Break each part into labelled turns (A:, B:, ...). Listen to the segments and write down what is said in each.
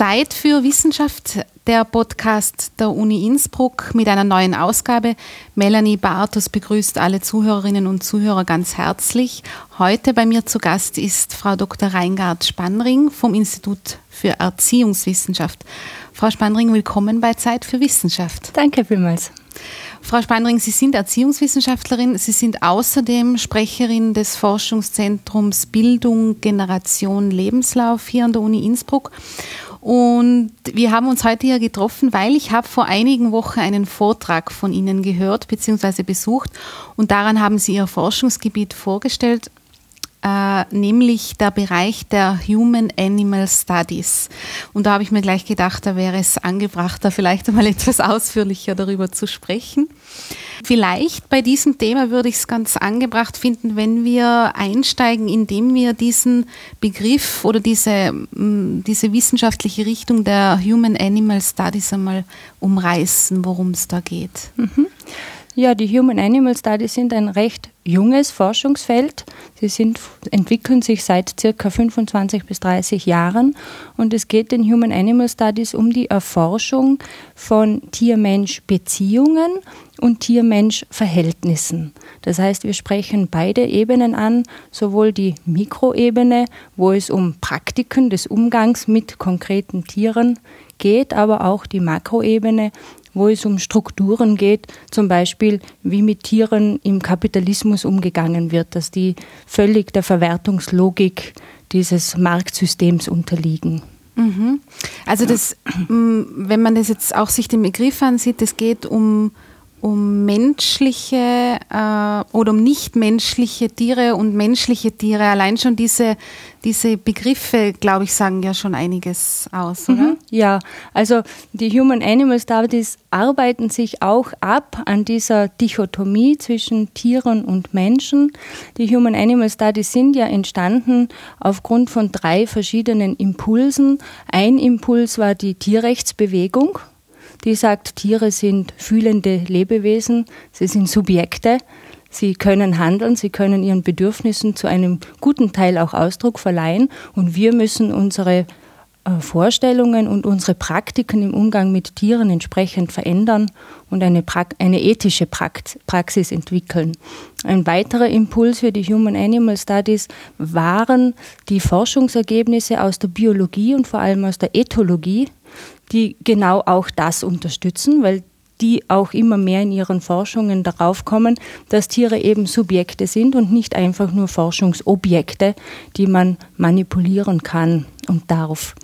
A: Zeit für Wissenschaft, der Podcast der Uni Innsbruck mit einer neuen Ausgabe. Melanie Bartos begrüßt alle Zuhörerinnen und Zuhörer ganz herzlich. Heute bei mir zu Gast ist Frau Dr. Reingard Spannring vom Institut für Erziehungswissenschaft. Frau Spannring, willkommen bei Zeit für Wissenschaft.
B: Danke vielmals.
A: Frau Spannring, Sie sind Erziehungswissenschaftlerin. Sie sind außerdem Sprecherin des Forschungszentrums Bildung, Generation, Lebenslauf hier an der Uni Innsbruck. Und wir haben uns heute hier getroffen, weil ich habe vor einigen Wochen einen Vortrag von Ihnen gehört bzw. besucht und daran haben Sie Ihr Forschungsgebiet vorgestellt äh, nämlich der Bereich der Human Animal Studies. Und da habe ich mir gleich gedacht, da wäre es angebracht, da vielleicht einmal etwas ausführlicher darüber zu sprechen. Vielleicht bei diesem Thema würde ich es ganz angebracht finden, wenn wir einsteigen, indem wir diesen Begriff oder diese, mm, diese wissenschaftliche Richtung der Human Animal Studies einmal umreißen, worum es da geht. Mhm.
B: Ja, die Human Animal Studies sind ein recht junges Forschungsfeld. Sie sind, entwickeln sich seit circa 25 bis 30 Jahren und es geht in Human Animal Studies um die Erforschung von Tier-Mensch-Beziehungen und Tier-Mensch-Verhältnissen. Das heißt, wir sprechen beide Ebenen an, sowohl die Mikroebene, wo es um Praktiken des Umgangs mit konkreten Tieren geht, aber auch die Makroebene, wo es um Strukturen geht, zum Beispiel wie mit Tieren im Kapitalismus umgegangen wird, dass die völlig der Verwertungslogik dieses Marktsystems unterliegen.
A: Mhm. Also das, mm, wenn man das jetzt auch sich den Begriff ansieht, es geht um um menschliche äh, oder um nichtmenschliche Tiere und menschliche Tiere. Allein schon diese, diese Begriffe, glaube ich, sagen ja schon einiges aus, oder? Mhm,
B: ja, also die Human Animal Studies arbeiten sich auch ab an dieser Dichotomie zwischen Tieren und Menschen. Die Human Animal Studies sind ja entstanden aufgrund von drei verschiedenen Impulsen. Ein Impuls war die Tierrechtsbewegung die sagt, Tiere sind fühlende Lebewesen, sie sind Subjekte, sie können handeln, sie können ihren Bedürfnissen zu einem guten Teil auch Ausdruck verleihen. Und wir müssen unsere äh, Vorstellungen und unsere Praktiken im Umgang mit Tieren entsprechend verändern und eine, pra eine ethische Praxis entwickeln. Ein weiterer Impuls für die Human Animal Studies waren die Forschungsergebnisse aus der Biologie und vor allem aus der Ethologie, die genau auch das unterstützen, weil die auch immer mehr in ihren Forschungen darauf kommen, dass Tiere eben Subjekte sind und nicht einfach nur Forschungsobjekte, die man manipulieren kann und darf.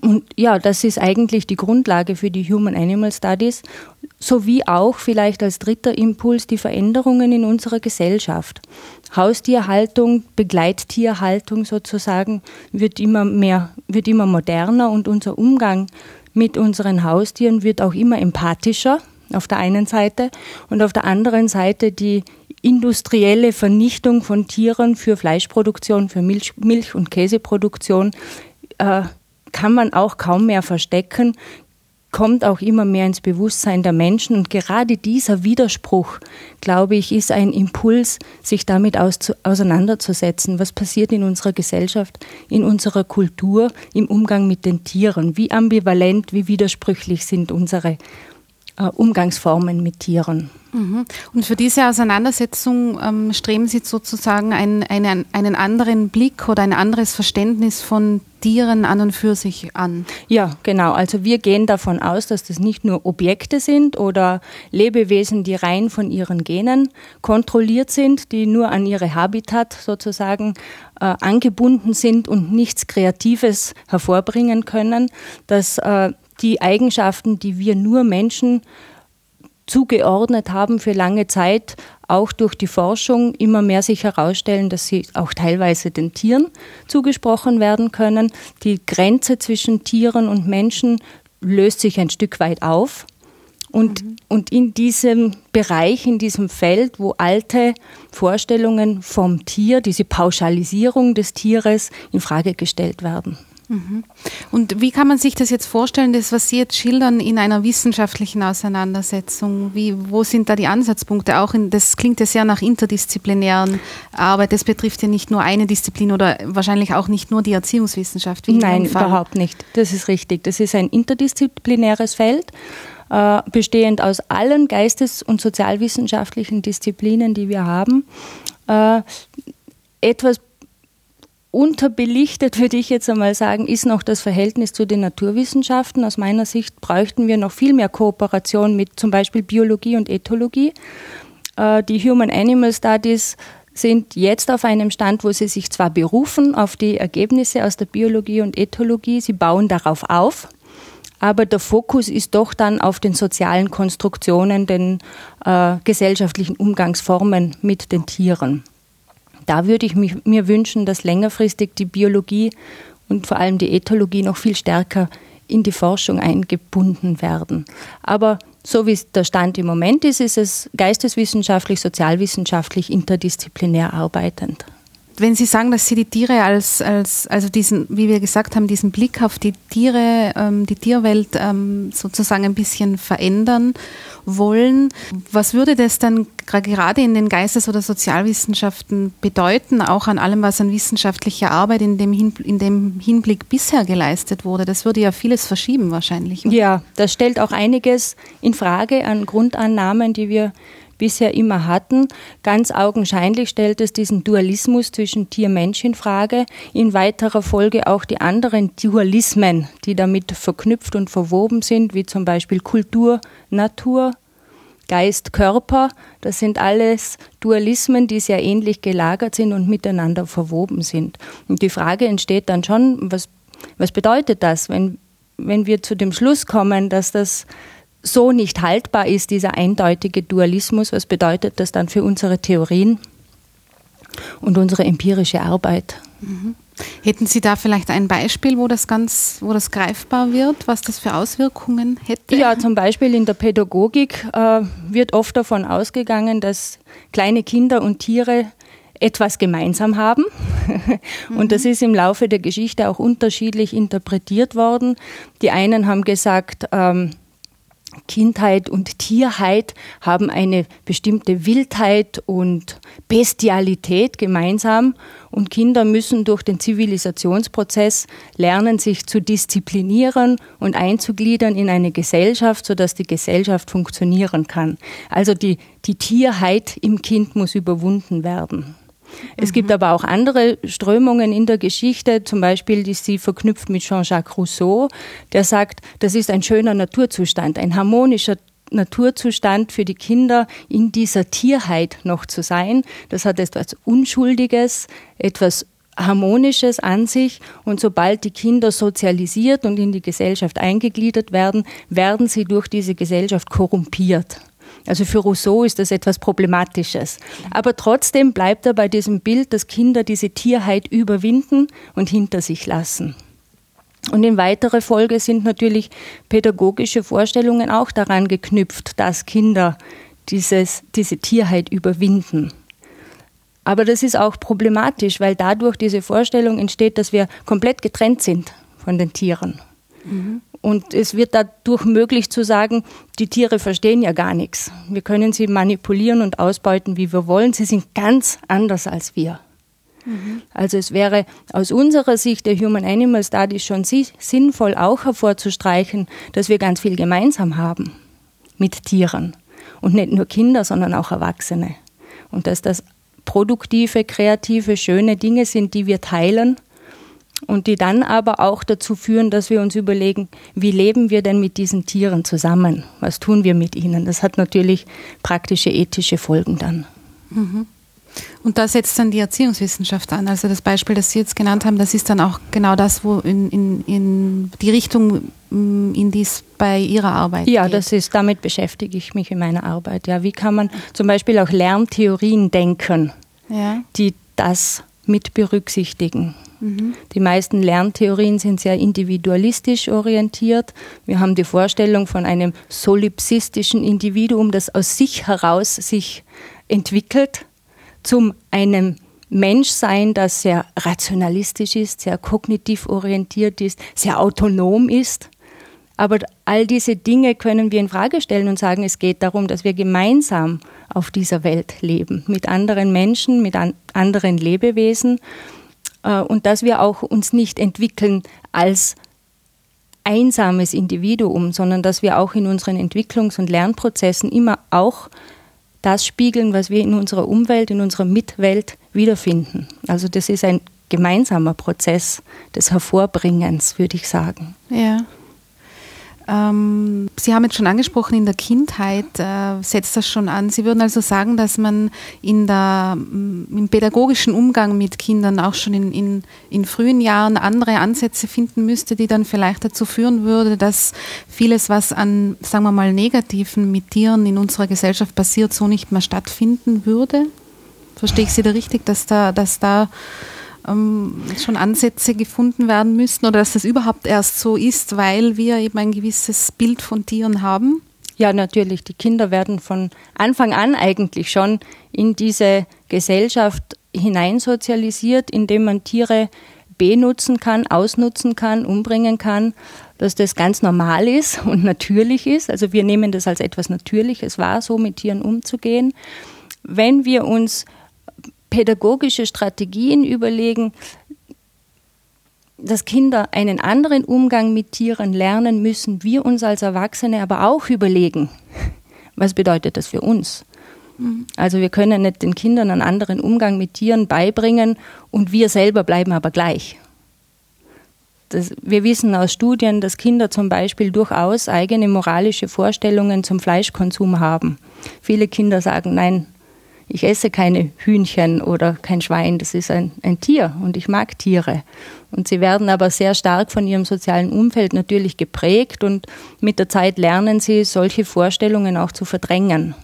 B: Und ja, das ist eigentlich die Grundlage für die Human Animal Studies, sowie auch vielleicht als dritter Impuls die Veränderungen in unserer Gesellschaft. Haustierhaltung, Begleittierhaltung sozusagen wird immer mehr, wird immer moderner und unser Umgang mit unseren Haustieren wird auch immer empathischer auf der einen Seite und auf der anderen Seite die industrielle Vernichtung von Tieren für Fleischproduktion, für Milch, Milch und Käseproduktion äh, kann man auch kaum mehr verstecken, kommt auch immer mehr ins Bewusstsein der Menschen. Und gerade dieser Widerspruch, glaube ich, ist ein Impuls, sich damit auseinanderzusetzen. Was passiert in unserer Gesellschaft, in unserer Kultur, im Umgang mit den Tieren? Wie ambivalent, wie widersprüchlich sind unsere Umgangsformen mit Tieren?
A: Mhm. Und für diese Auseinandersetzung ähm, streben Sie sozusagen einen, einen, einen anderen Blick oder ein anderes Verständnis von Tieren an und für sich an.
B: Ja, genau. Also wir gehen davon aus, dass das nicht nur Objekte sind oder Lebewesen, die rein von ihren Genen kontrolliert sind, die nur an ihre Habitat sozusagen äh, angebunden sind und nichts Kreatives hervorbringen können, dass äh, die Eigenschaften, die wir nur Menschen zugeordnet haben für lange Zeit, auch durch die Forschung immer mehr sich herausstellen, dass sie auch teilweise den Tieren zugesprochen werden können. Die Grenze zwischen Tieren und Menschen löst sich ein Stück weit auf. Und, mhm. und in diesem Bereich, in diesem Feld, wo alte Vorstellungen vom Tier, diese Pauschalisierung des Tieres in Frage gestellt werden.
A: Mhm. Und wie kann man sich das jetzt vorstellen, das, was Sie jetzt schildern, in einer wissenschaftlichen Auseinandersetzung? Wie, wo sind da die Ansatzpunkte? Auch in, das klingt ja sehr nach interdisziplinären Arbeit. Das betrifft ja nicht nur eine Disziplin oder wahrscheinlich auch nicht nur die Erziehungswissenschaft.
B: Nein, überhaupt nicht. Das ist richtig. Das ist ein interdisziplinäres Feld, äh, bestehend aus allen geistes- und sozialwissenschaftlichen Disziplinen, die wir haben. Äh, etwas unterbelichtet, würde ich jetzt einmal sagen, ist noch das Verhältnis zu den Naturwissenschaften. Aus meiner Sicht bräuchten wir noch viel mehr Kooperation mit zum Beispiel Biologie und Ethologie. Äh, die Human Animal Studies sind jetzt auf einem Stand, wo sie sich zwar berufen auf die Ergebnisse aus der Biologie und Ethologie, sie bauen darauf auf, aber der Fokus ist doch dann auf den sozialen Konstruktionen, den äh, gesellschaftlichen Umgangsformen mit den Tieren. Da würde ich mich, mir wünschen, dass längerfristig die Biologie und vor allem die Ethologie noch viel stärker in die Forschung eingebunden werden. Aber so wie der Stand im Moment ist, ist es geisteswissenschaftlich, sozialwissenschaftlich, interdisziplinär arbeitend.
A: Wenn Sie sagen, dass Sie die Tiere als, als also diesen, wie wir gesagt haben, diesen Blick auf die Tiere, ähm, die Tierwelt ähm, sozusagen ein bisschen verändern wollen. Was würde das dann gerade in den Geistes- oder Sozialwissenschaften bedeuten, auch an allem, was an wissenschaftlicher Arbeit in dem, Hin in dem Hinblick bisher geleistet wurde? Das würde ja vieles verschieben wahrscheinlich.
B: Ja, das stellt auch einiges in Frage an Grundannahmen, die wir bisher immer hatten. Ganz augenscheinlich stellt es diesen Dualismus zwischen Tier-Mensch in Frage. In weiterer Folge auch die anderen Dualismen, die damit verknüpft und verwoben sind, wie zum Beispiel Kultur, Natur, Geist, Körper. Das sind alles Dualismen, die sehr ähnlich gelagert sind und miteinander verwoben sind. Und die Frage entsteht dann schon, was, was bedeutet das, wenn, wenn wir zu dem Schluss kommen, dass das so nicht haltbar ist, dieser eindeutige Dualismus, was bedeutet das dann für unsere Theorien und unsere empirische Arbeit?
A: Mhm. Hätten Sie da vielleicht ein Beispiel, wo das ganz, wo das greifbar wird, was das für Auswirkungen hätte?
B: Ja, zum Beispiel in der Pädagogik äh, wird oft davon ausgegangen, dass kleine Kinder und Tiere etwas gemeinsam haben. Und das ist im Laufe der Geschichte auch unterschiedlich interpretiert worden. Die einen haben gesagt, ähm, Kindheit und Tierheit haben eine bestimmte Wildheit und Bestialität gemeinsam und Kinder müssen durch den Zivilisationsprozess lernen, sich zu disziplinieren und einzugliedern in eine Gesellschaft, sodass die Gesellschaft funktionieren kann. Also die, die Tierheit im Kind muss überwunden werden. Es mhm. gibt aber auch andere Strömungen in der Geschichte, zum Beispiel die sie verknüpft mit Jean-Jacques Rousseau, der sagt, das ist ein schöner Naturzustand, ein harmonischer Naturzustand für die Kinder in dieser Tierheit noch zu sein. Das hat etwas Unschuldiges, etwas Harmonisches an sich und sobald die Kinder sozialisiert und in die Gesellschaft eingegliedert werden, werden sie durch diese Gesellschaft korrumpiert. Also für Rousseau ist das etwas Problematisches. Aber trotzdem bleibt er bei diesem Bild, dass Kinder diese Tierheit überwinden und hinter sich lassen. Und in weiterer Folge sind natürlich pädagogische Vorstellungen auch daran geknüpft, dass Kinder dieses, diese Tierheit überwinden. Aber das ist auch problematisch, weil dadurch diese Vorstellung entsteht, dass wir komplett getrennt sind von den Tieren. Mhm. Und es wird dadurch möglich zu sagen, die Tiere verstehen ja gar nichts. Wir können sie manipulieren und ausbeuten, wie wir wollen. Sie sind ganz anders als wir. Mhm. Also es wäre aus unserer Sicht der Human Animal Studies schon sinnvoll auch hervorzustreichen, dass wir ganz viel gemeinsam haben mit Tieren. Und nicht nur Kinder, sondern auch Erwachsene. Und dass das produktive, kreative, schöne Dinge sind, die wir teilen und die dann aber auch dazu führen, dass wir uns überlegen, wie leben wir denn mit diesen Tieren zusammen? Was tun wir mit ihnen? Das hat natürlich praktische ethische Folgen dann.
A: Mhm. Und da setzt dann die Erziehungswissenschaft an. Also das Beispiel, das Sie jetzt genannt haben, das ist dann auch genau das, wo in, in, in die Richtung, mm, in die es bei Ihrer Arbeit
B: Ja, geht. das ist, damit beschäftige ich mich in meiner Arbeit. Ja, wie kann man zum Beispiel auch Lerntheorien denken, ja. die das mit berücksichtigen? Die meisten Lerntheorien sind sehr individualistisch orientiert. Wir haben die Vorstellung von einem solipsistischen Individuum, das aus sich heraus sich entwickelt, zum einem Menschsein, das sehr rationalistisch ist, sehr kognitiv orientiert ist, sehr autonom ist. Aber all diese Dinge können wir in Frage stellen und sagen, es geht darum, dass wir gemeinsam auf dieser Welt leben, mit anderen Menschen, mit an anderen Lebewesen und dass wir auch uns nicht entwickeln als einsames Individuum, sondern dass wir auch in unseren Entwicklungs- und Lernprozessen immer auch das spiegeln, was wir in unserer Umwelt, in unserer Mitwelt wiederfinden. Also das ist ein gemeinsamer Prozess des Hervorbringens, würde ich sagen.
A: Ja. Ähm, Sie haben jetzt schon angesprochen, in der Kindheit äh, setzt das schon an. Sie würden also sagen, dass man in der, mm, im pädagogischen Umgang mit Kindern auch schon in, in, in frühen Jahren andere Ansätze finden müsste, die dann vielleicht dazu führen würde, dass vieles, was an, sagen wir mal, Negativen mit Tieren in unserer Gesellschaft passiert, so nicht mehr stattfinden würde? Verstehe ich Sie da richtig, dass da, dass da ähm, schon Ansätze gefunden werden müssen oder dass das überhaupt erst so ist, weil wir eben ein gewisses Bild von Tieren haben?
B: Ja, natürlich. Die Kinder werden von Anfang an eigentlich schon in diese Gesellschaft hineinsozialisiert, indem man Tiere benutzen kann, ausnutzen kann, umbringen kann, dass das ganz normal ist und natürlich ist. Also wir nehmen das als etwas Natürliches wahr, so mit Tieren umzugehen. Wenn wir uns pädagogische Strategien überlegen, dass Kinder einen anderen Umgang mit Tieren lernen, müssen wir uns als Erwachsene aber auch überlegen, was bedeutet das für uns. Mhm. Also wir können nicht den Kindern einen anderen Umgang mit Tieren beibringen und wir selber bleiben aber gleich. Das, wir wissen aus Studien, dass Kinder zum Beispiel durchaus eigene moralische Vorstellungen zum Fleischkonsum haben. Viele Kinder sagen, nein, ich esse keine Hühnchen oder kein Schwein, das ist ein, ein Tier und ich mag Tiere. Und sie werden aber sehr stark von ihrem sozialen Umfeld natürlich geprägt und mit der Zeit lernen sie, solche Vorstellungen auch zu verdrängen.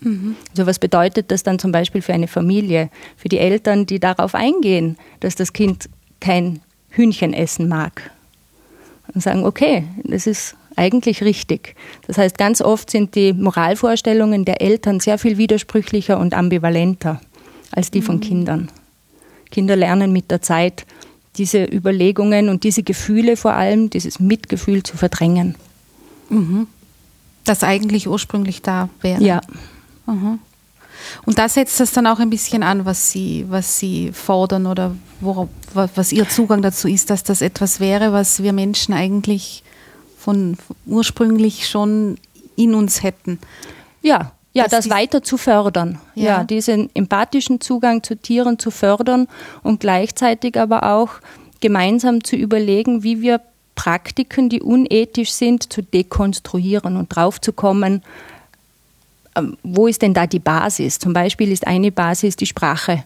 B: Mhm. Also was bedeutet das dann zum Beispiel für eine Familie, für die Eltern, die darauf eingehen, dass das Kind kein Hühnchen essen mag? Und sagen, okay, das ist eigentlich richtig. Das heißt, ganz oft sind die Moralvorstellungen der Eltern sehr viel widersprüchlicher und ambivalenter als die von mhm. Kindern. Kinder lernen mit der Zeit diese Überlegungen und diese Gefühle vor allem, dieses Mitgefühl zu verdrängen.
A: Mhm. Das eigentlich ursprünglich da wäre.
B: Ja.
A: Mhm. Und da setzt das dann auch ein bisschen an, was Sie, was Sie fordern oder worauf, was Ihr Zugang dazu ist, dass das etwas wäre, was wir Menschen eigentlich von ursprünglich schon in uns hätten.
B: Ja, ja, das weiter zu fördern. Ja. ja, diesen empathischen Zugang zu Tieren zu fördern und gleichzeitig aber auch gemeinsam zu überlegen, wie wir Praktiken, die unethisch sind, zu dekonstruieren und draufzukommen, ähm, wo ist denn da die Basis? Zum Beispiel ist eine Basis die Sprache.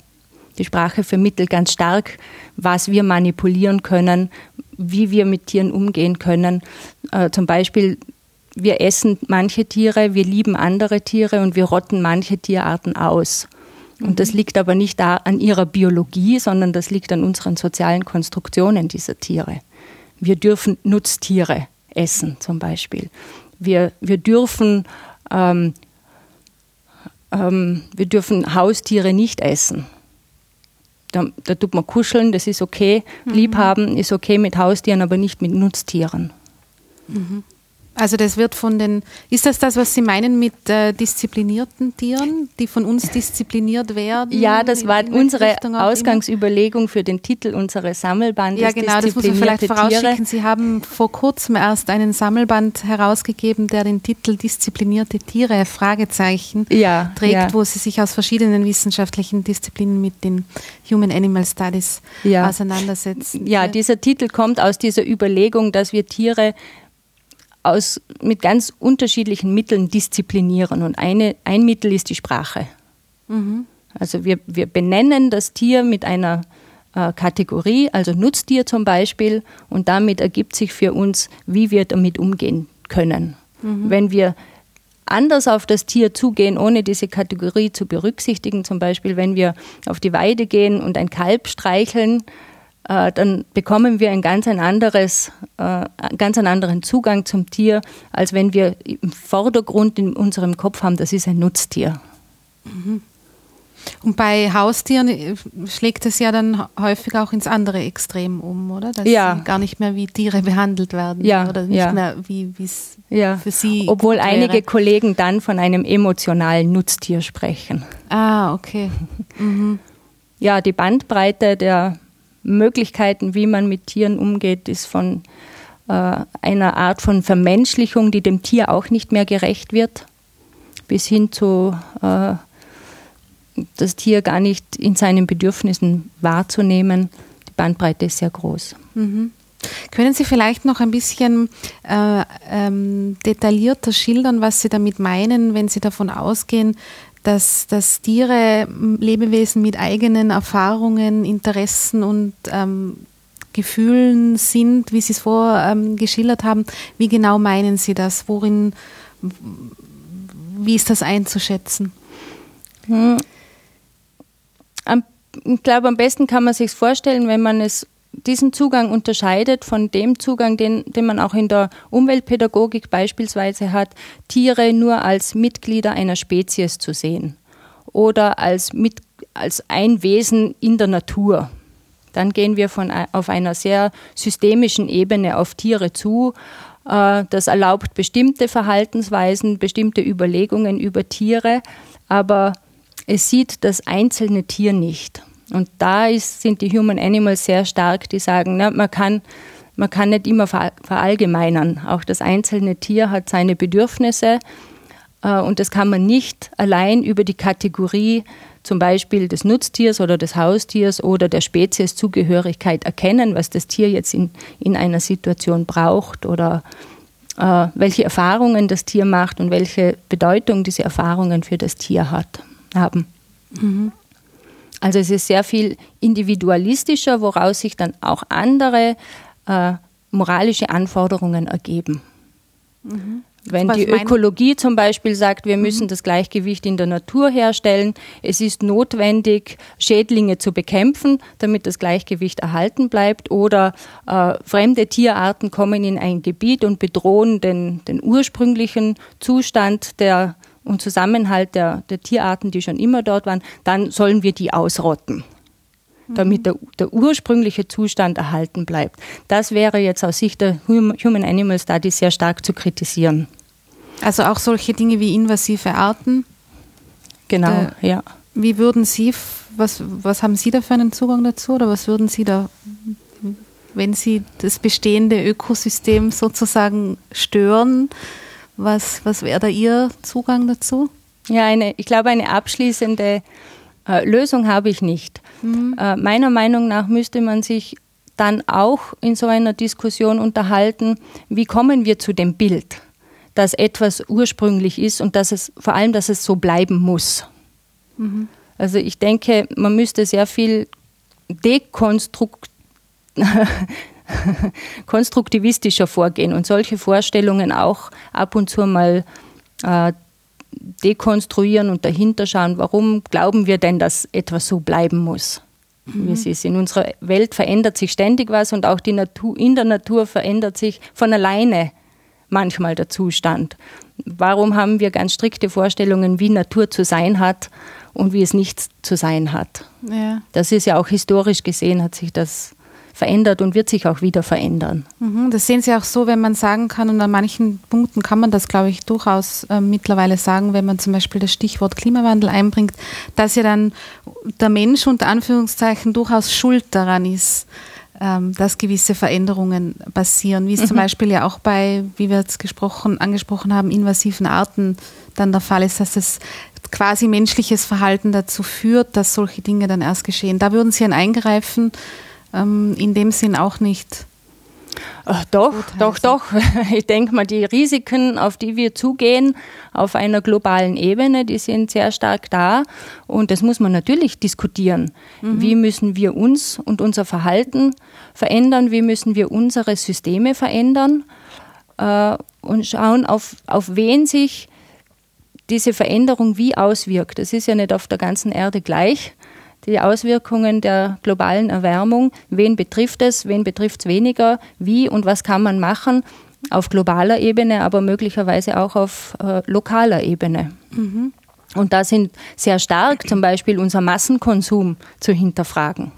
B: Die Sprache vermittelt ganz stark, was wir manipulieren können, wie wir mit Tieren umgehen können. Äh, zum Beispiel, wir essen manche Tiere, wir lieben andere Tiere und wir rotten manche Tierarten aus. Und das mhm. liegt aber nicht da an ihrer Biologie, sondern das liegt an unseren sozialen Konstruktionen dieser Tiere. Wir dürfen Nutztiere essen, zum Beispiel. Wir, wir dürfen ähm, ähm, wir dürfen Haustiere nicht essen. Da, da, tut man kuscheln, das ist okay. Mhm. Liebhaben ist okay mit Haustieren, aber nicht mit Nutztieren.
A: Mhm. Also das wird von den, ist das das, was Sie meinen mit äh, disziplinierten Tieren, die von uns diszipliniert werden?
B: Ja, das war unsere Ausgangsüberlegung für den Titel unseres Sammelbandes.
A: Ja, genau, das muss man vielleicht vorausschicken. Tiere. Sie haben vor kurzem erst einen Sammelband herausgegeben, der den Titel Disziplinierte Tiere, Fragezeichen,
B: ja,
A: trägt,
B: ja.
A: wo Sie sich aus verschiedenen wissenschaftlichen Disziplinen mit den Human Animal Studies ja. auseinandersetzen.
B: Ja, dieser Titel kommt aus dieser Überlegung, dass wir Tiere aus, mit ganz unterschiedlichen Mitteln disziplinieren. Und eine, ein Mittel ist die Sprache. Mhm. Also wir, wir benennen das Tier mit einer äh, Kategorie, also Nutztier zum Beispiel, und damit ergibt sich für uns, wie wir damit umgehen können. Mhm. Wenn wir anders auf das Tier zugehen, ohne diese Kategorie zu berücksichtigen, zum Beispiel wenn wir auf die Weide gehen und ein Kalb streicheln, äh, dann bekommen wir ein ganz ein anderes, äh, ganz einen anderen Zugang zum Tier, als wenn wir im Vordergrund in unserem Kopf haben, das ist ein Nutztier.
A: Mhm. Und bei Haustieren äh, schlägt es ja dann häufig auch ins andere Extrem um, oder? Dass
B: ja.
A: sie gar nicht mehr wie Tiere behandelt werden.
B: Ja.
A: Oder nicht
B: ja.
A: mehr wie es
B: ja. für sie. Obwohl einige Kollegen dann von einem emotionalen Nutztier sprechen.
A: Ah, okay. Mhm.
B: Ja, die Bandbreite der Möglichkeiten, wie man mit Tieren umgeht, ist von äh, einer Art von Vermenschlichung, die dem Tier auch nicht mehr gerecht wird, bis hin zu äh, das Tier gar nicht in seinen Bedürfnissen wahrzunehmen. Die Bandbreite ist sehr groß.
A: Mhm. Können Sie vielleicht noch ein bisschen äh, ähm, detaillierter schildern, was Sie damit meinen, wenn Sie davon ausgehen, dass, dass Tiere Lebewesen mit eigenen Erfahrungen, Interessen und ähm, Gefühlen sind, wie Sie es vorher ähm, haben. Wie genau meinen Sie das? Worin, wie ist das einzuschätzen?
B: Hm. Ich glaube, am besten kann man sich vorstellen, wenn man es diesen Zugang unterscheidet von dem Zugang, den, den man auch in der Umweltpädagogik beispielsweise hat, Tiere nur als Mitglieder einer Spezies zu sehen oder als, mit, als ein Wesen in der Natur. Dann gehen wir von, auf einer sehr systemischen Ebene auf Tiere zu. Äh, das erlaubt bestimmte Verhaltensweisen, bestimmte Überlegungen über Tiere, aber es sieht das einzelne Tier nicht. Und da ist, sind die Human Animals sehr stark, die sagen, na, man, kann, man kann nicht immer verallgemeinern. Auch das einzelne Tier hat seine Bedürfnisse äh, und das kann man nicht allein über die Kategorie zum Beispiel des Nutztiers oder des Haustiers oder der Spezieszugehörigkeit erkennen, was das Tier jetzt in, in einer Situation braucht oder äh, welche Erfahrungen das Tier macht und welche Bedeutung diese Erfahrungen für das Tier hat, haben. Mhm. Also es ist sehr viel individualistischer, woraus sich dann auch andere äh, moralische Anforderungen ergeben. Mhm. Wenn die Ökologie zum Beispiel sagt, wir müssen mhm. das Gleichgewicht in der Natur herstellen, es ist notwendig, Schädlinge zu bekämpfen, damit das Gleichgewicht erhalten bleibt, oder äh, fremde Tierarten kommen in ein Gebiet und bedrohen den, den ursprünglichen Zustand der und Zusammenhalt der, der Tierarten, die schon immer dort waren, dann sollen wir die ausrotten damit der, der, ursprüngliche Zustand erhalten bleibt. Das wäre jetzt aus Sicht der Human Animal Studies sehr stark zu kritisieren.
A: Also auch solche Dinge wie invasive Arten?
B: Genau,
A: äh, ja. Wie würden Sie, was, was haben Sie da für einen Zugang dazu oder was würden Sie da, wenn Sie das bestehende Ökosystem sozusagen stören, was, was wäre da Ihr Zugang dazu?
B: Ja, eine, ich glaube, eine abschließende äh, Lösung habe ich nicht. Mhm. Äh, meiner Meinung nach müsste man sich dann auch in so einer Diskussion unterhalten, wie kommen wir zu dem Bild, dass etwas ursprünglich ist und dass es vor allem, dass es so bleiben muss. Mhm. Also ich denke, man müsste sehr viel dekonstrukt konstruktivistischer vorgehen und solche Vorstellungen auch ab und zu mal äh, dekonstruieren und dahinter schauen, warum glauben wir denn, dass etwas so bleiben muss, mhm. wie es ist. In unserer Welt verändert sich ständig was und auch die Natur, in der Natur verändert sich von alleine manchmal der Zustand. Warum haben wir ganz strikte Vorstellungen, wie Natur zu sein hat und wie es nicht zu sein hat? Ja. Das ist ja auch historisch gesehen, hat sich das verändert und wird sich auch wieder verändern.
A: Mhm, das sehen Sie auch so, wenn man sagen kann, und an manchen Punkten kann man das, glaube ich, durchaus äh, mittlerweile sagen, wenn man zum Beispiel das Stichwort Klimawandel einbringt, dass ja dann der Mensch unter Anführungszeichen durchaus schuld daran ist, ähm, dass gewisse Veränderungen passieren, wie es mhm. zum Beispiel ja auch bei, wie wir jetzt gesprochen, angesprochen haben, invasiven Arten dann der Fall ist, dass es quasi menschliches Verhalten dazu führt, dass solche Dinge dann erst geschehen. Da würden Sie ein Eingreifen ähm, in dem Sinn auch nicht.
B: Ach, doch, doch, doch. Ich denke mal, die Risiken, auf die wir zugehen, auf einer globalen Ebene, die sind sehr stark da. Und das muss man natürlich diskutieren. Mhm. Wie müssen wir uns und unser Verhalten verändern? Wie müssen wir unsere Systeme verändern? Äh, und schauen, auf, auf wen sich diese Veränderung wie auswirkt. Das ist ja nicht auf der ganzen Erde gleich die Auswirkungen der globalen Erwärmung. Wen betrifft es, wen betrifft es weniger, wie und was kann man machen auf globaler Ebene, aber möglicherweise auch auf äh, lokaler Ebene.
A: Mhm.
B: Und da sind sehr stark zum Beispiel unser Massenkonsum zu hinterfragen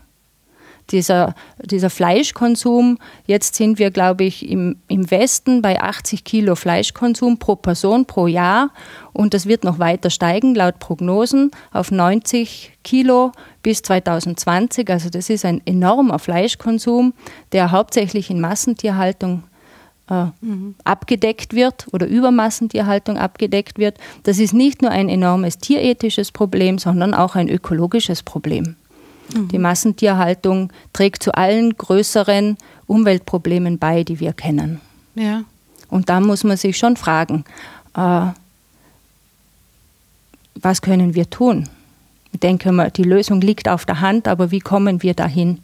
B: dieser, dieser Fleischkonsum. Jetzt sind wir, glaube ich, im, im Westen bei 80 Kilo Fleischkonsum pro Person pro Jahr und das wird noch weiter steigen, laut Prognosen, auf 90 Kilo bis 2020. Also das ist ein enormer Fleischkonsum, der hauptsächlich in Massentierhaltung äh, mhm. abgedeckt wird oder über Massentierhaltung abgedeckt wird. Das ist nicht nur ein enormes tierethisches Problem, sondern auch ein ökologisches Problem. Mhm. Die Massentierhaltung trägt zu allen größeren Umweltproblemen bei, die wir kennen. Ja. Und da muss man sich schon fragen, äh, was können wir tun? Ich denke mal, die Lösung liegt auf der Hand, aber wie kommen wir dahin?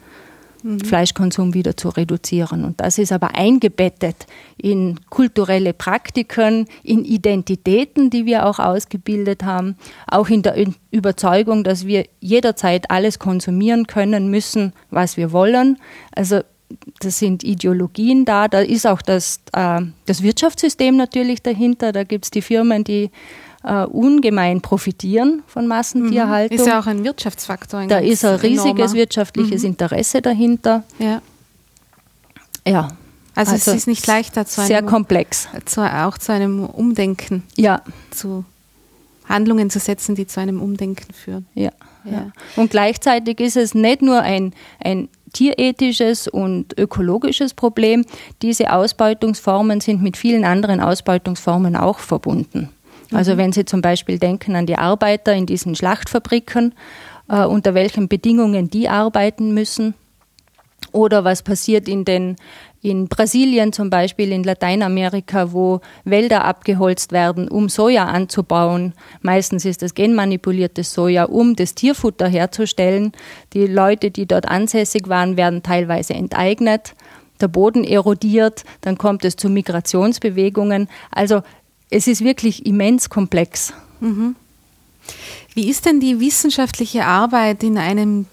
B: mhm. Fleischkonsum wieder zu reduzieren. Und das ist aber eingebettet in kulturelle Praktiken, in Identitäten, die wir auch ausgebildet haben, auch in der Überzeugung, dass wir jederzeit alles konsumieren können müssen, was wir wollen. Also das sind Ideologien da, da ist auch das, äh, das Wirtschaftssystem natürlich dahinter. Da gibt es die Firmen, die äh, ungemein profitieren von Massentierhaltung.
A: Ist ja auch ein Wirtschaftsfaktor.
B: Ein da ist ein riesiges enormer. wirtschaftliches mhm. Interesse dahinter.
A: Ja. Ja. Also, also, es ist nicht leicht, da zu
B: einem, sehr komplex.
A: Zu, auch zu einem Umdenken
B: ja.
A: zu Handlungen zu setzen, die zu einem Umdenken führen.
B: Ja. ja. Und gleichzeitig ist es nicht nur ein, ein tierethisches und ökologisches Problem. Diese Ausbeutungsformen sind mit vielen anderen Ausbeutungsformen auch verbunden. Also wenn Sie zum Beispiel denken an die Arbeiter in diesen Schlachtfabriken, äh, unter welchen Bedingungen die arbeiten müssen. Oder was passiert in den in Brasilien zum Beispiel, in Lateinamerika, wo Wälder abgeholzt werden, um Soja anzubauen. Meistens ist das genmanipuliertes Soja, um das Tierfutter herzustellen. Die Leute, die dort ansässig waren, werden teilweise enteignet. Der Boden erodiert, dann kommt es zu Migrationsbewegungen. Also es ist wirklich immens komplex. Mhm.
A: Wie ist denn die wissenschaftliche Arbeit in einem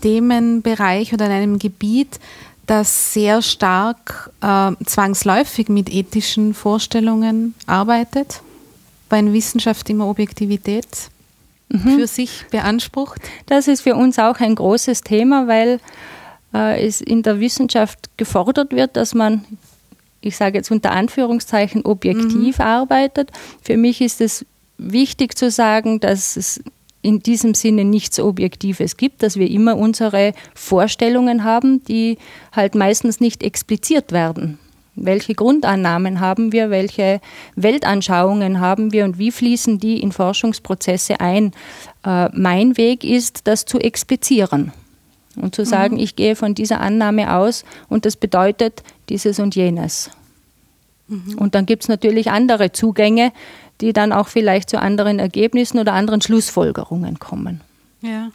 A: Themenbereich oder in einem Gebiet, das sehr stark äh, zwangsläufig mit ethischen Vorstellungen arbeitet, weil Wissenschaft immer Objektivität mhm. für sich beansprucht?
B: Das ist für uns auch ein großes Thema, weil äh, es in der Wissenschaft gefordert wird, dass man ich sage jetzt unter Anführungszeichen, objektiv mhm. arbeitet. Für mich ist es wichtig zu sagen, dass es in diesem Sinne nichts Objektives gibt, dass wir immer unsere Vorstellungen haben, die halt meistens nicht expliziert werden. Welche Grundannahmen haben wir, welche Weltanschauungen haben wir und wie fließen die in Forschungsprozesse ein? Äh, mein Weg ist, das zu explizieren und zu sagen, mhm. ich gehe von dieser Annahme aus und das bedeutet dieses und jenes. Mhm. Und dann gibt es natürlich andere Zugänge, die dann auch vielleicht zu anderen Ergebnissen oder anderen Schlussfolgerungen kommen. Ja.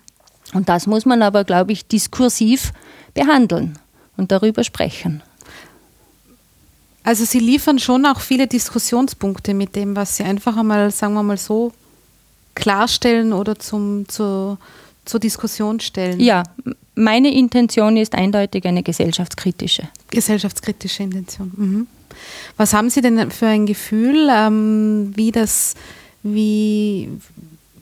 B: Und das muss man aber, glaube ich, diskursiv behandeln und darüber sprechen.
A: Also Sie liefern schon auch viele Diskussionspunkte mit dem, was Sie einfach einmal, sagen wir mal so, klarstellen oder zum, zur, zur Diskussion stellen.
B: Ja, meine Intention ist eindeutig eine gesellschaftskritische.
A: Gesellschaftskritische Intention. Mhm. Was haben Sie denn für ein Gefühl, ähm, wie das, wie,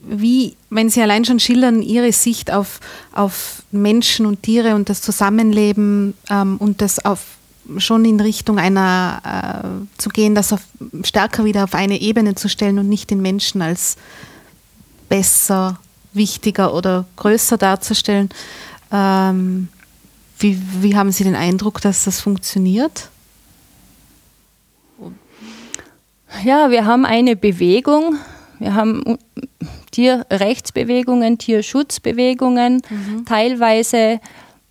A: wie, wenn Sie allein schon schildern, Ihre Sicht auf, auf Menschen und Tiere und das Zusammenleben ähm, und das auf schon in Richtung einer äh, zu gehen, das auf, stärker wieder auf eine Ebene zu stellen und nicht den Menschen als besser, wichtiger oder größer darzustellen. Ähm, wie, wie haben Sie den Eindruck, dass das funktioniert?
B: Ja, wir haben eine Bewegung. Wir haben Tierrechtsbewegungen, Tierschutzbewegungen. Mhm. Teilweise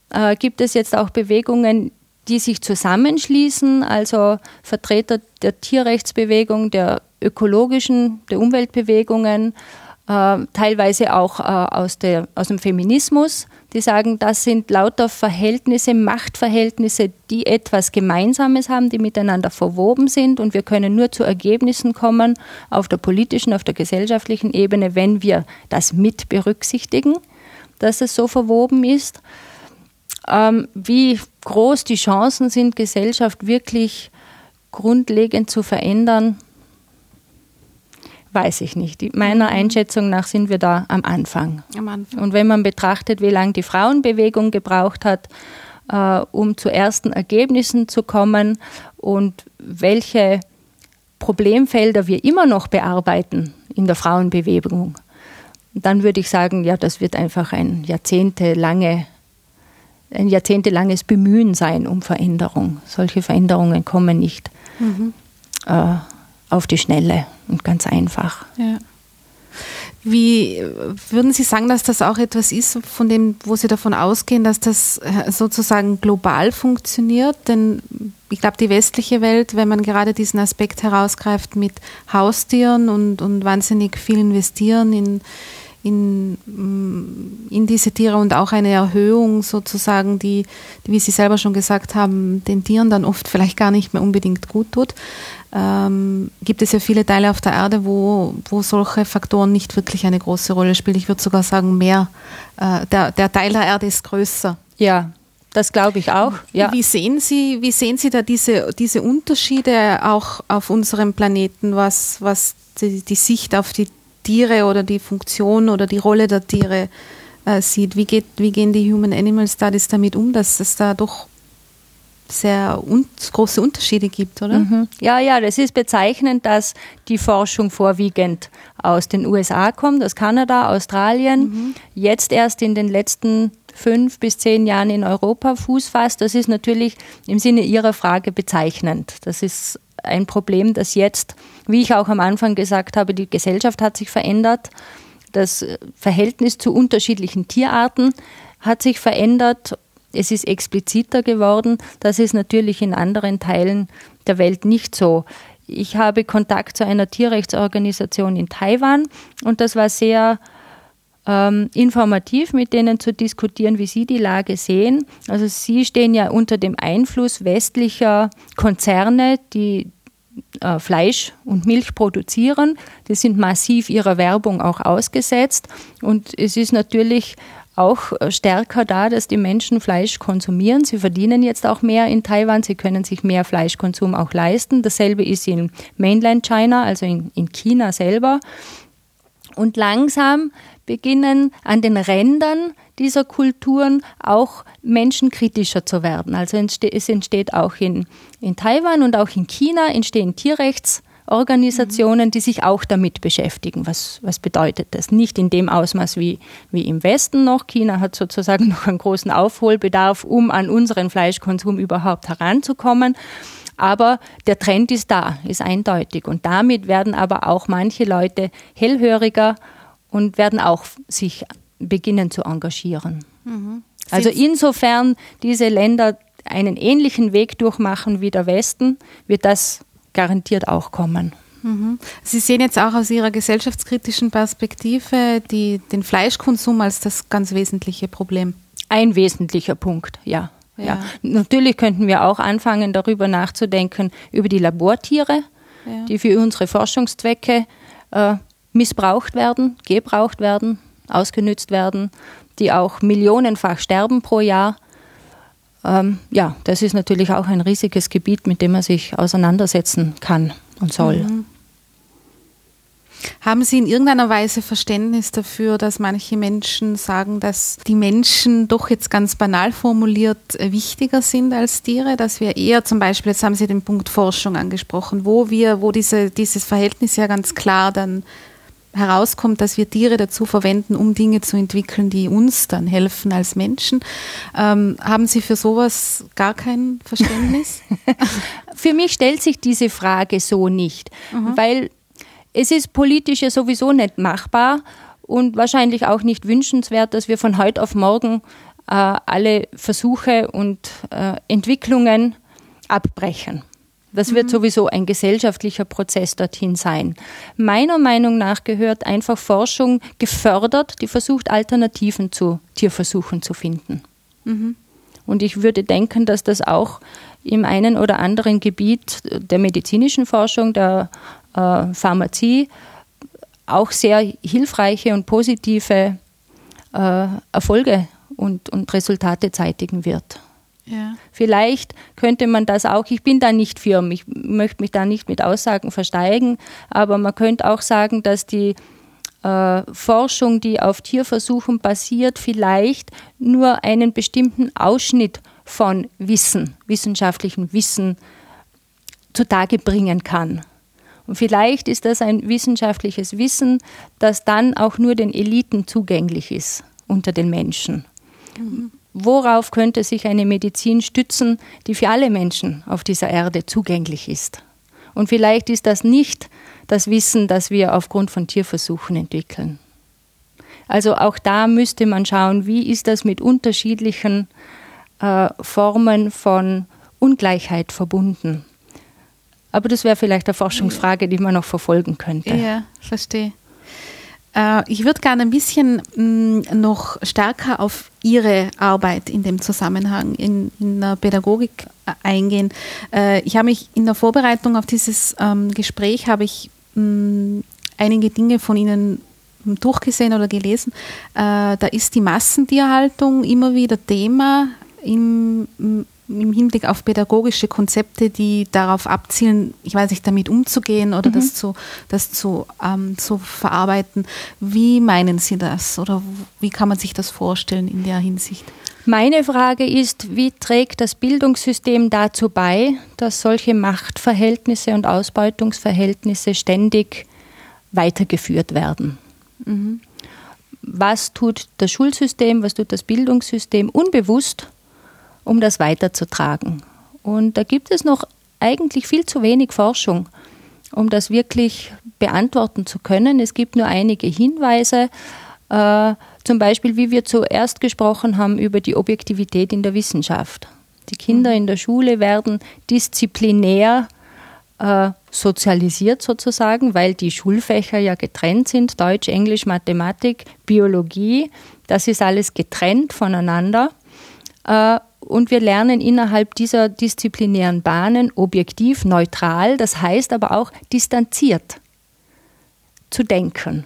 B: äh, gibt es jetzt auch Bewegungen, die sich zusammenschließen, also Vertreter der Tierrechtsbewegung, der ökologischen, der Umweltbewegungen, äh, teilweise auch äh, aus, der, aus dem Feminismus die sagen, das sind lauter Verhältnisse, Machtverhältnisse, die etwas Gemeinsames haben, die miteinander verwoben sind und wir können nur zu Ergebnissen kommen auf der politischen, auf der gesellschaftlichen Ebene, wenn wir das mit berücksichtigen, dass es so verwoben ist. Ähm, wie groß die Chancen sind, Gesellschaft wirklich grundlegend zu verändern, weiß ich nicht. Meiner mhm. Einschätzung nach sind wir da am Anfang. am Anfang. Und wenn man betrachtet, wie lange die Frauenbewegung gebraucht hat, äh, um zu ersten Ergebnissen zu kommen und welche Problemfelder wir immer noch bearbeiten in der Frauenbewegung, dann würde ich sagen, ja, das wird einfach ein jahrzehntelange ein jahrzehntelanges Bemühen sein um Veränderung. Solche Veränderungen kommen nicht mhm. äh, auf die Schnelle und ganz einfach. Ja.
A: Wie würden Sie sagen, dass das auch etwas ist, von dem, wo Sie davon ausgehen, dass das äh, sozusagen global funktioniert? Denn ich glaube, die westliche Welt, wenn man gerade diesen Aspekt herausgreift mit Haustieren und, und wahnsinnig viel investieren in, in, mm, in diese Tiere und auch eine Erhöhung sozusagen, die, die, wie Sie selber schon gesagt haben, den Tieren dann oft vielleicht gar nicht mehr unbedingt gut tut, ähm, gibt es ja viele Teile auf der Erde, wo, wo solche Faktoren nicht wirklich eine große Rolle spielen. Ich würde sogar sagen, mehr, äh, der, der Teil der Erde ist größer.
B: Ja, das glaube ich auch. Ja.
A: Wie, sehen Sie, wie sehen Sie da diese, diese Unterschiede auch auf unserem Planeten, was, was die, die Sicht auf die Tiere oder die Funktion oder die Rolle der Tiere äh, sieht? Wie, geht, wie gehen die Human Animal Studies damit um, dass es da doch sehr un große Unterschiede gibt, oder? Mhm.
B: Ja, ja, das ist bezeichnend, dass die Forschung vorwiegend aus den USA kommt, aus Kanada, Australien, mhm. jetzt erst in den letzten fünf bis zehn Jahren in Europa Fuß fasst. Das ist natürlich im Sinne Ihrer Frage bezeichnend. Das ist ein Problem, das jetzt, wie ich auch am Anfang gesagt habe, die Gesellschaft hat sich verändert. Das Verhältnis zu unterschiedlichen Tierarten hat sich verändert es ist expliziter geworden. Das ist natürlich in anderen Teilen der Welt nicht so. Ich habe Kontakt zu einer Tierrechtsorganisation in Taiwan und das war sehr ähm, informativ, mit denen zu diskutieren, wie sie die Lage sehen. Also sie stehen ja unter dem Einfluss westlicher Konzerne, die äh, Fleisch und Milch produzieren. Die sind massiv ihrer Werbung auch ausgesetzt. Und es ist natürlich auch äh, stärker da, dass die Menschen Fleisch konsumieren. Sie verdienen jetzt auch mehr in Taiwan, sie können sich mehr Fleischkonsum auch leisten. Dasselbe ist in Mainland China, also in, in China selber. Und langsam beginnen an den Rändern dieser Kulturen auch menschenkritischer zu werden. Also es entsteht auch in, in Taiwan und auch in China entstehen Tierrechts- Organisationen, die sich auch damit beschäftigen. Was, was bedeutet das? Nicht in dem Ausmaß wie, wie im Westen noch. China hat sozusagen noch einen großen Aufholbedarf, um an unseren Fleischkonsum überhaupt heranzukommen. Aber der Trend ist da, ist eindeutig. Und damit werden aber auch manche Leute hellhöriger und werden auch sich beginnen zu engagieren. Mhm. Also insofern diese Länder einen ähnlichen Weg durchmachen wie der Westen, wird das garantiert auch kommen.
A: Mhm. Sie sehen jetzt auch aus Ihrer gesellschaftskritischen Perspektive die, den Fleischkonsum als das ganz wesentliche Problem.
B: Ein wesentlicher Punkt, ja. ja. ja. Natürlich könnten wir auch anfangen, darüber nachzudenken, über die Labortiere, ja. die für unsere Forschungszwecke äh, missbraucht werden, gebraucht werden, ausgenützt werden, die auch millionenfach sterben pro Jahr ähm, ja, das ist natürlich auch ein riesiges Gebiet, mit dem man sich auseinandersetzen kann und soll. Mhm.
A: Haben Sie in irgendeiner Weise Verständnis dafür, dass manche Menschen sagen, dass die Menschen doch jetzt ganz banal formuliert äh, wichtiger sind als Tiere, dass wir eher zum Beispiel, jetzt haben Sie den Punkt Forschung angesprochen, wo wir, wo diese, dieses Verhältnis ja ganz klar dann herauskommt, dass wir Tiere dazu verwenden, um Dinge zu entwickeln, die uns dann helfen als Menschen. Ähm, haben Sie für sowas gar kein Verständnis?
B: für mich stellt sich diese Frage so nicht, mhm. weil es ist politisch ja sowieso nicht machbar und wahrscheinlich auch nicht wünschenswert, dass wir von heute auf morgen äh, alle Versuche und äh, Entwicklungen abbrechen. Das wird mhm. sowieso ein gesellschaftlicher Prozess dorthin sein. Meiner Meinung nach gehört einfach Forschung gefördert, die versucht, Alternativen zu Tierversuchen zu finden. Mhm. Und ich würde denken, dass das auch im einen oder anderen Gebiet der medizinischen Forschung, der äh, Pharmazie, auch sehr hilfreiche und positive äh, Erfolge und, und Resultate zeitigen wird. Ja. Vielleicht könnte man das auch, ich bin da nicht firm, ich möchte mich da nicht mit Aussagen versteigen, aber man könnte auch sagen, dass die äh, Forschung, die auf Tierversuchen basiert, vielleicht nur einen bestimmten Ausschnitt von Wissen, wissenschaftlichem Wissen zutage bringen kann. Und vielleicht ist das ein wissenschaftliches Wissen, das dann auch nur den Eliten zugänglich ist unter den Menschen. Mhm. Worauf könnte sich eine Medizin stützen, die für alle Menschen auf dieser Erde zugänglich ist? Und vielleicht ist das nicht das Wissen, das wir aufgrund von Tierversuchen entwickeln. Also auch da müsste man schauen, wie ist das mit unterschiedlichen äh, Formen von Ungleichheit verbunden. Aber das wäre vielleicht eine Forschungsfrage, die man noch verfolgen könnte.
A: Ja, verstehe. Äh, ich würde gerne ein bisschen mm, noch stärker auf Ihre Arbeit in dem Zusammenhang in, in der Pädagogik äh, eingehen. Äh, ich habe mich in der Vorbereitung auf dieses ähm, Gespräch habe ich mm, einige Dinge von Ihnen durchgesehen oder gelesen. Da ist die Massentierhaltung immer wieder Thema im im Hinblick auf pädagogische Konzepte, die darauf abzielen, ich weiß nicht, damit umzugehen oder mhm. das zu, das zu, ähm, zu verarbeiten. Wie meinen Sie das oder wie kann man sich das vorstellen in der Hinsicht?
B: Meine Frage ist, wie trägt das Bildungssystem dazu bei, dass solche Machtverhältnisse und Ausbeutungsverhältnisse ständig weitergeführt werden? Mhm. Was tut das Schulsystem, was tut das Bildungssystem unbewusst, um das weiterzutragen. Und da gibt es noch eigentlich viel zu wenig Forschung, um das wirklich beantworten zu können. Es gibt nur einige Hinweise, äh, zum Beispiel, wie wir zuerst gesprochen haben über die Objektivität in der Wissenschaft. Die Kinder in der Schule werden disziplinär äh, sozialisiert sozusagen, weil die Schulfächer ja getrennt sind, Deutsch, Englisch, Mathematik, Biologie, das ist alles getrennt voneinander. Äh, und wir lernen innerhalb dieser disziplinären Bahnen objektiv, neutral, das heißt aber auch distanziert zu denken.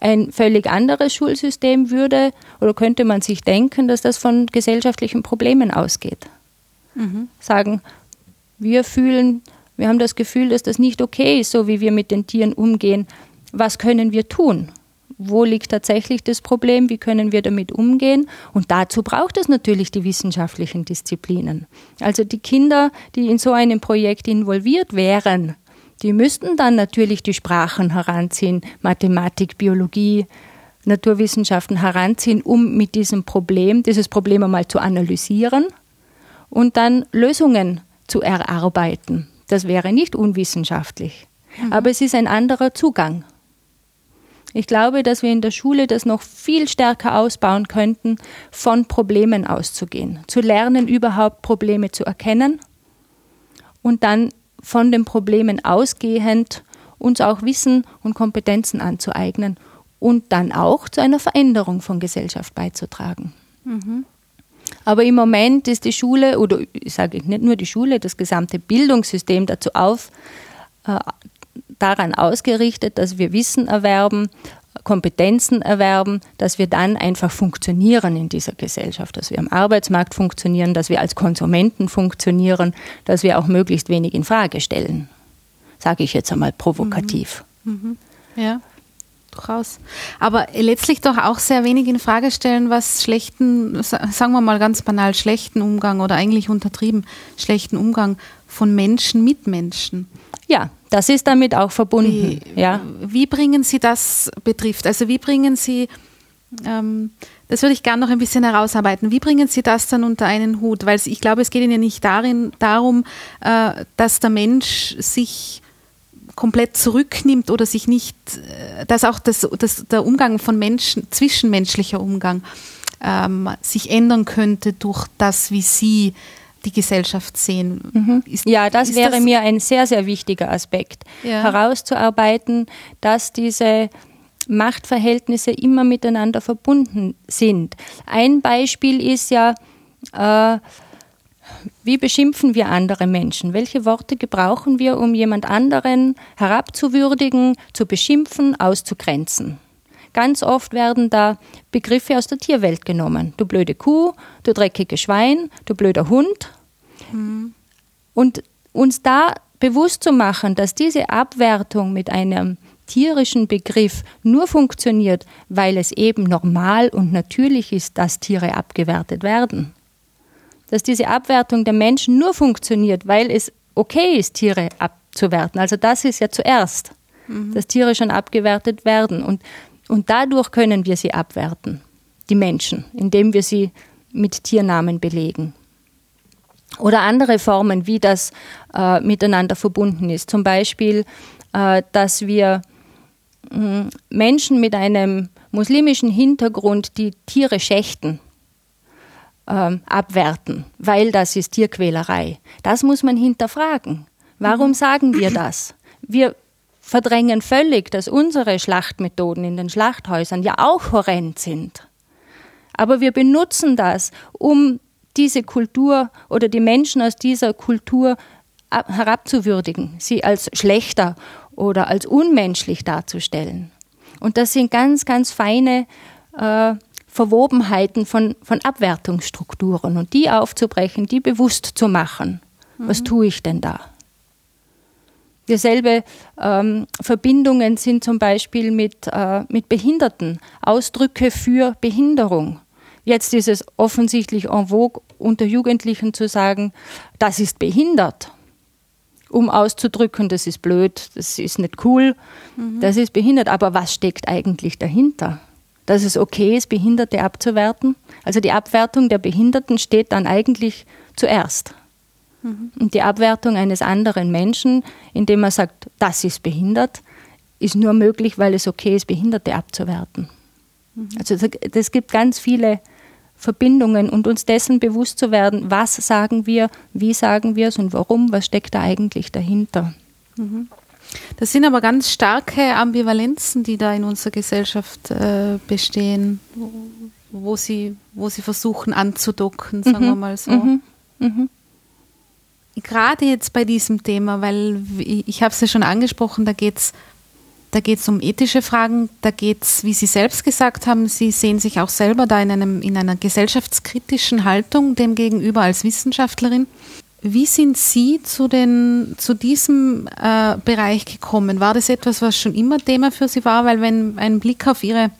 B: Ein völlig anderes Schulsystem würde oder könnte man sich denken, dass das von gesellschaftlichen Problemen ausgeht. Mhm. Sagen, wir fühlen, wir haben das Gefühl, dass das nicht okay ist, so wie wir mit den Tieren umgehen. Was können wir tun? Wo liegt tatsächlich das Problem, wie können wir damit umgehen. Und dazu braucht es natürlich die wissenschaftlichen Disziplinen. Also die Kinder, die in so einem Projekt involviert wären, die müssten dann natürlich die Sprachen heranziehen, Mathematik, Biologie, Naturwissenschaften heranziehen, um mit diesem Problem, dieses Problem einmal zu analysieren und dann Lösungen zu erarbeiten. Das wäre nicht unwissenschaftlich. Mhm. Aber es ist ein anderer Zugang. Ich glaube, dass wir in der Schule das noch viel stärker ausbauen könnten, von Problemen auszugehen, zu lernen, überhaupt Probleme zu erkennen und dann von den Problemen ausgehend uns auch Wissen und Kompetenzen anzueignen und dann auch zu einer Veränderung von Gesellschaft beizutragen. Mhm. Aber im Moment ist die Schule, oder ich sage nicht nur die Schule, das gesamte Bildungssystem dazu auf, äh, daran ausgerichtet, dass wir Wissen erwerben, Kompetenzen erwerben, dass wir dann einfach funktionieren in dieser Gesellschaft, dass wir am Arbeitsmarkt funktionieren, dass wir als Konsumenten funktionieren, dass wir auch möglichst wenig in Frage stellen. Sage ich jetzt einmal provokativ.
A: Mhm. Mhm. Ja, durchaus. Aber letztlich doch auch sehr wenig in Frage stellen, was schlechten, sagen wir mal ganz banal, schlechten Umgang oder eigentlich untertrieben schlechten Umgang von Menschen mit Menschen.
B: Ja, das ist damit auch verbunden.
A: Wie, ja. wie bringen Sie das betrifft? Also wie bringen Sie, ähm, das würde ich gerne noch ein bisschen herausarbeiten, wie bringen Sie das dann unter einen Hut? Weil ich glaube, es geht Ihnen ja nicht darin, darum, äh, dass der Mensch sich komplett zurücknimmt oder sich nicht, äh, dass auch das, das, der Umgang von Menschen, zwischenmenschlicher Umgang, ähm, sich ändern könnte durch das, wie Sie die Gesellschaft sehen.
B: Mhm. Ist, ja, das wäre das mir ein sehr, sehr wichtiger Aspekt, ja. herauszuarbeiten, dass diese Machtverhältnisse immer miteinander verbunden sind. Ein Beispiel ist ja, äh, wie beschimpfen wir andere Menschen? Welche Worte gebrauchen wir, um jemand anderen herabzuwürdigen, zu beschimpfen, auszugrenzen? ganz oft werden da Begriffe aus der Tierwelt genommen. Du blöde Kuh, du dreckige Schwein, du blöder Hund. Mhm. Und uns da bewusst zu machen, dass diese Abwertung mit einem tierischen Begriff nur funktioniert, weil es eben normal und natürlich ist, dass Tiere abgewertet werden. Dass diese Abwertung der Menschen nur funktioniert, weil es okay ist, Tiere abzuwerten. Also das ist ja zuerst, mhm. dass Tiere schon abgewertet werden. Und, und dadurch können wir sie abwerten, die Menschen, indem wir sie mit Tiernamen belegen. Oder andere Formen, wie das äh, miteinander verbunden ist. Zum Beispiel, äh, dass wir äh, Menschen mit einem muslimischen Hintergrund, die Tiere schächten, äh, abwerten, weil das ist Tierquälerei. Das muss man hinterfragen. Warum sagen wir das? Wir verdrängen völlig, dass unsere Schlachtmethoden in den Schlachthäusern ja auch horrend sind. Aber wir benutzen das, um diese Kultur oder die Menschen aus dieser Kultur herabzuwürdigen, sie als schlechter oder als unmenschlich darzustellen. Und das sind ganz, ganz feine äh, Verwobenheiten von, von Abwertungsstrukturen und die aufzubrechen, die bewusst zu machen. Mhm. Was tue ich denn da? Dieselbe ähm, Verbindungen sind zum Beispiel mit, äh, mit Behinderten, Ausdrücke für Behinderung. Jetzt ist es offensichtlich en vogue unter Jugendlichen zu sagen, das ist behindert, um auszudrücken, das ist blöd, das ist nicht cool, mhm. das ist behindert. Aber was steckt eigentlich dahinter? Dass es okay ist, Behinderte abzuwerten? Also die Abwertung der Behinderten steht dann eigentlich zuerst. Mhm. Und die Abwertung eines anderen Menschen, indem man sagt, das ist behindert, ist nur möglich, weil es okay ist, Behinderte abzuwerten. Mhm. Also es gibt ganz viele Verbindungen und uns dessen bewusst zu werden, was sagen wir, wie sagen wir es und warum, was steckt da eigentlich dahinter.
A: Mhm. Das sind aber ganz starke Ambivalenzen, die da in unserer Gesellschaft äh, bestehen, wo sie, wo sie versuchen anzudocken, sagen mhm. wir mal so. Mhm. Mhm. Gerade jetzt bei diesem Thema, weil ich habe es ja schon angesprochen, da geht es da geht es um ethische Fragen, da geht es, wie Sie selbst gesagt haben, Sie sehen sich auch selber da in, einem, in einer gesellschaftskritischen Haltung dem gegenüber als Wissenschaftlerin. Wie sind Sie zu, den, zu diesem äh, Bereich gekommen? War das etwas, was schon immer Thema für Sie war? Weil wenn ein Blick auf Ihre,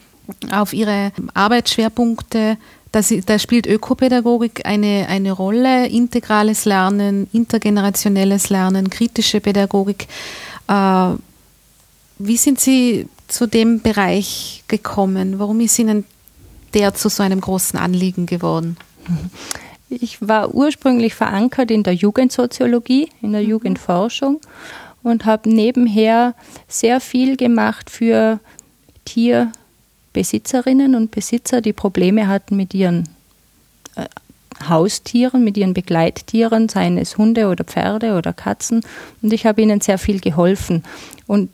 A: auf Ihre Arbeitsschwerpunkte, da spielt Ökopädagogik eine, eine Rolle, integrales Lernen, intergenerationelles Lernen, kritische Pädagogik. Äh, wie sind Sie zu dem Bereich gekommen? Warum ist Ihnen der zu so einem großen Anliegen geworden?
B: Ich war ursprünglich verankert in der Jugendsoziologie, in der mhm. Jugendforschung und habe nebenher sehr viel gemacht für Tierbesitzerinnen und Besitzer, die Probleme hatten mit ihren äh, Haustieren, mit ihren Begleittieren, seien es Hunde oder Pferde oder Katzen. Und ich habe ihnen sehr viel geholfen. Und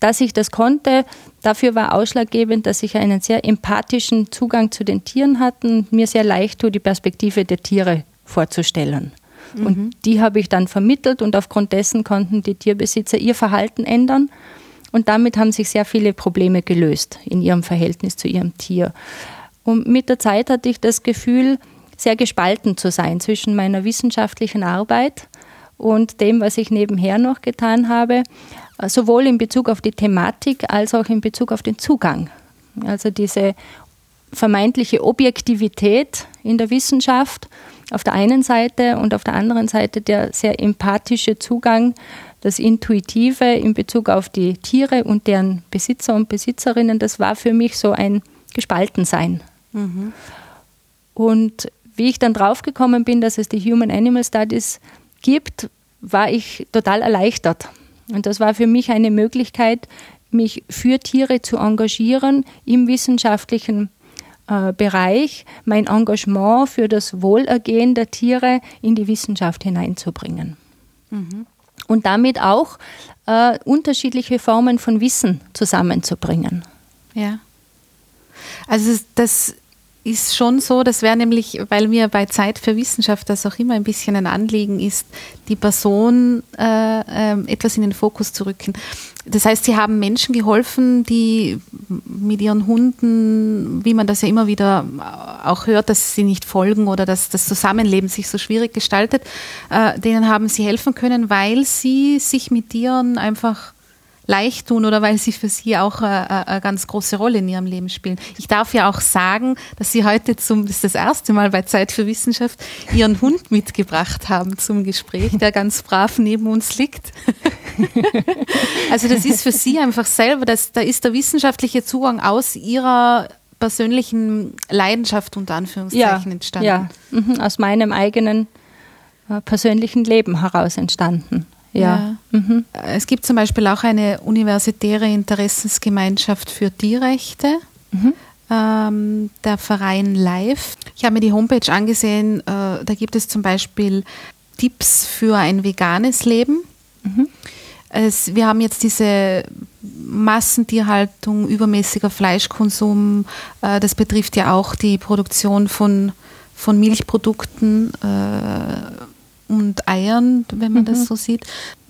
B: dass ich das konnte, dafür war ausschlaggebend, dass ich einen sehr empathischen Zugang zu den Tieren hatte und mir sehr leicht tue, die Perspektive der Tiere vorzustellen. Mhm. Und die habe ich dann vermittelt und aufgrund dessen konnten die Tierbesitzer ihr Verhalten ändern. Und damit haben sich sehr viele Probleme gelöst in ihrem Verhältnis zu ihrem Tier. Und mit der Zeit hatte ich das Gefühl, sehr gespalten zu sein zwischen meiner wissenschaftlichen Arbeit und dem, was ich nebenher noch getan habe sowohl in Bezug auf die Thematik als auch in Bezug auf den Zugang. Also diese vermeintliche Objektivität in der Wissenschaft auf der einen Seite und auf der anderen Seite der sehr empathische Zugang, das Intuitive in Bezug auf die Tiere und deren Besitzer und Besitzerinnen, das war für mich so ein Gespaltensein. Mhm. Und wie ich dann draufgekommen bin, dass es die Human Animal Studies gibt, war ich total erleichtert. Und das war für mich eine Möglichkeit, mich für Tiere zu engagieren im wissenschaftlichen äh, Bereich, mein Engagement für das Wohlergehen der Tiere in die Wissenschaft hineinzubringen. Mhm. Und damit auch äh, unterschiedliche Formen von Wissen zusammenzubringen.
A: Ja. Also das ist schon so, das wäre nämlich, weil mir bei Zeit für Wissenschaft das auch immer ein bisschen ein Anliegen ist, die Person äh, äh, etwas in den Fokus zu rücken. Das heißt, Sie haben Menschen geholfen, die mit ihren Hunden, wie man das ja immer wieder auch hört, dass sie nicht folgen oder dass das Zusammenleben sich so schwierig gestaltet, äh, denen haben Sie helfen können, weil Sie sich mit Tieren einfach leicht tun oder weil sie für sie auch eine, äh, äh, eine, ganz große Rolle in ihrem Leben spielen. Ich darf ja auch sagen, dass sie heute zum, das ist das erste Mal bei Zeit für Wissenschaft, ihren Hund mitgebracht haben zum Gespräch, der ganz brav neben uns liegt. also das ist für sie einfach selber, das, da ist der wissenschaftliche Zugang aus ihrer persönlichen Leidenschaft unter Anführungszeichen
B: ja,
A: entstanden.
B: Ja, mhm, aus meinem eigenen äh, persönlichen Leben heraus entstanden. Ja. ja.
A: Mhm. Es gibt zum Beispiel auch eine universitäre Interessensgemeinschaft für Tierrechte. Mhm. Ähm, der Verein Live. Ich habe mir die Homepage angesehen, äh, da gibt es zum Beispiel Tipps für ein veganes Leben. Mhm. Es, wir haben jetzt diese Massentierhaltung, übermäßiger Fleischkonsum. Äh, das betrifft ja auch die Produktion von, von Milchprodukten. Äh, und Eiern, wenn man mhm. das so sieht.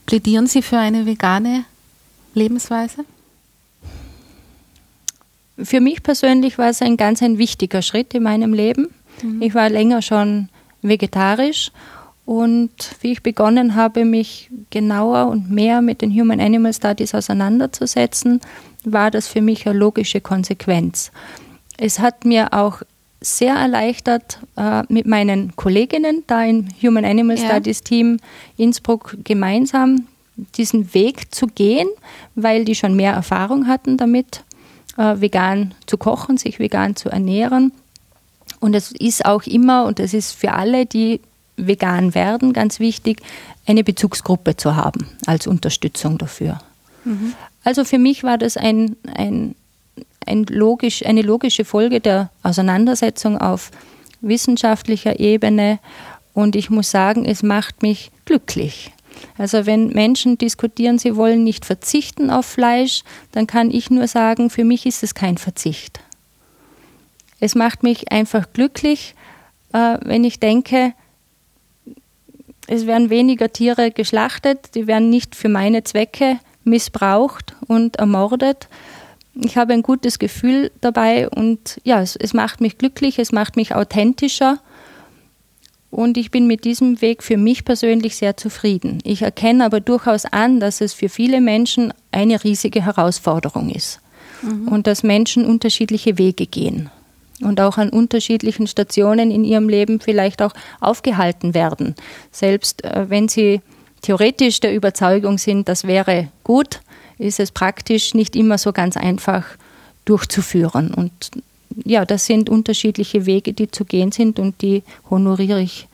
A: Plädieren Sie für eine vegane Lebensweise?
B: Für mich persönlich war es ein ganz ein wichtiger Schritt in meinem Leben. Mhm. Ich war länger schon vegetarisch und wie ich begonnen habe, mich genauer und mehr mit den Human Animal Studies auseinanderzusetzen, war das für mich eine logische Konsequenz. Es hat mir auch sehr erleichtert, äh, mit meinen Kolleginnen da im Human Animal ja. Studies Team Innsbruck gemeinsam diesen Weg zu gehen, weil die schon mehr Erfahrung hatten damit, äh, vegan zu kochen, sich vegan zu ernähren. Und es ist auch immer, und das ist für alle, die vegan werden, ganz wichtig, eine Bezugsgruppe zu haben als Unterstützung dafür. Mhm. Also für mich war das ein, ein ein logisch, eine logische Folge der Auseinandersetzung auf wissenschaftlicher Ebene. Und ich muss sagen, es macht mich glücklich. Also wenn Menschen diskutieren, sie wollen nicht verzichten auf Fleisch, dann kann ich nur sagen, für mich ist es kein Verzicht. Es macht mich einfach glücklich, äh, wenn ich denke, es werden weniger Tiere geschlachtet, die werden nicht für meine Zwecke missbraucht und ermordet, ich habe ein gutes Gefühl dabei und ja, es, es macht mich glücklich, es macht mich authentischer und ich bin mit diesem Weg für mich persönlich sehr zufrieden. Ich erkenne aber durchaus an, dass es für viele Menschen eine riesige Herausforderung ist mhm. und dass Menschen unterschiedliche Wege gehen und auch an unterschiedlichen Stationen in ihrem Leben vielleicht auch aufgehalten werden. Selbst äh, wenn sie theoretisch der Überzeugung sind, das wäre gut, ist es praktisch nicht immer so ganz einfach durchzuführen. Und ja, das sind unterschiedliche Wege, die zu gehen sind und die honoriere ich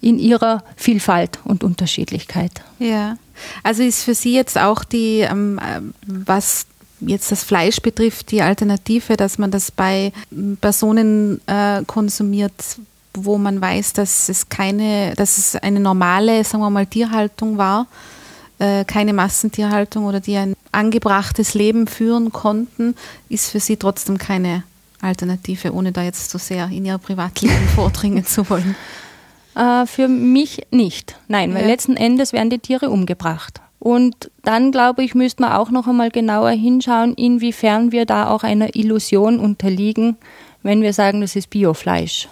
B: in ihrer Vielfalt und Unterschiedlichkeit.
A: Ja, also ist für Sie jetzt auch die, ähm, was jetzt das Fleisch betrifft, die Alternative, dass man das bei Personen äh, konsumiert, wo man weiß, dass es keine, dass es eine normale, sagen wir mal, Tierhaltung war äh, keine Massentierhaltung oder die ein angebrachtes Leben führen konnten, ist für sie trotzdem keine Alternative, ohne da jetzt so sehr in ihr Privatleben vordringen zu wollen.
B: Äh, für mich nicht. Nein, weil ja. letzten Endes werden die Tiere umgebracht. Und dann, glaube ich, müsste man auch noch einmal genauer hinschauen, inwiefern wir da auch einer Illusion unterliegen, wenn wir sagen, das ist Biofleisch.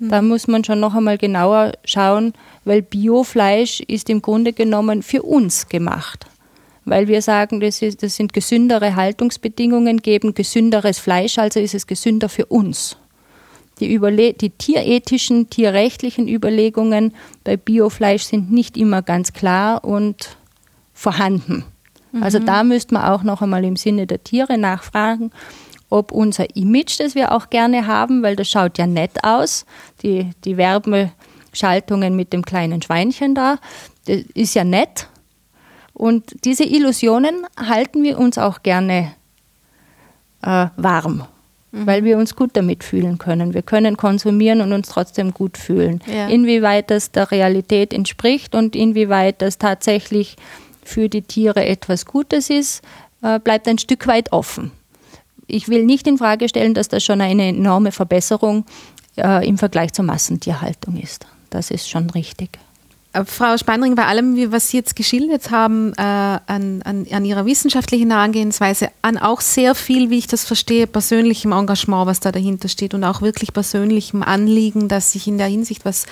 B: Da muss man schon noch einmal genauer schauen, weil Biofleisch ist im Grunde genommen für uns gemacht. Weil wir sagen, das, ist, das sind gesündere Haltungsbedingungen, geben gesünderes Fleisch, also ist es gesünder für uns. Die, Überle die tierethischen, tierrechtlichen Überlegungen bei Biofleisch sind nicht immer ganz klar und vorhanden. Also mhm. Also da müsste man auch noch einmal im Sinne der Tiere nachfragen ob unser Image, das wir auch gerne haben, weil das schaut ja nett aus, die, die Werbeschaltungen mit dem kleinen Schweinchen da, das ist ja nett. Und diese Illusionen halten wir uns auch gerne äh, warm, mhm. weil wir uns gut damit fühlen können. Wir können konsumieren und uns trotzdem gut fühlen. Ja. Inwieweit das der Realität entspricht und inwieweit das tatsächlich für die Tiere etwas Gutes ist, äh, bleibt ein Stück weit offen ich will nicht in Frage stellen, dass das schon eine enorme Verbesserung äh, im Vergleich zur Massentierhaltung ist. Das ist schon richtig.
A: Äh, Frau Speinring, bei allem, was Sie jetzt geschildert haben, äh, an, an, an, Ihrer wissenschaftlichen Herangehensweise, an auch sehr viel, wie ich das verstehe, persönlichem Engagement, was da dahinter steht und auch wirklich persönlichem Anliegen, dass sich in der Hinsicht was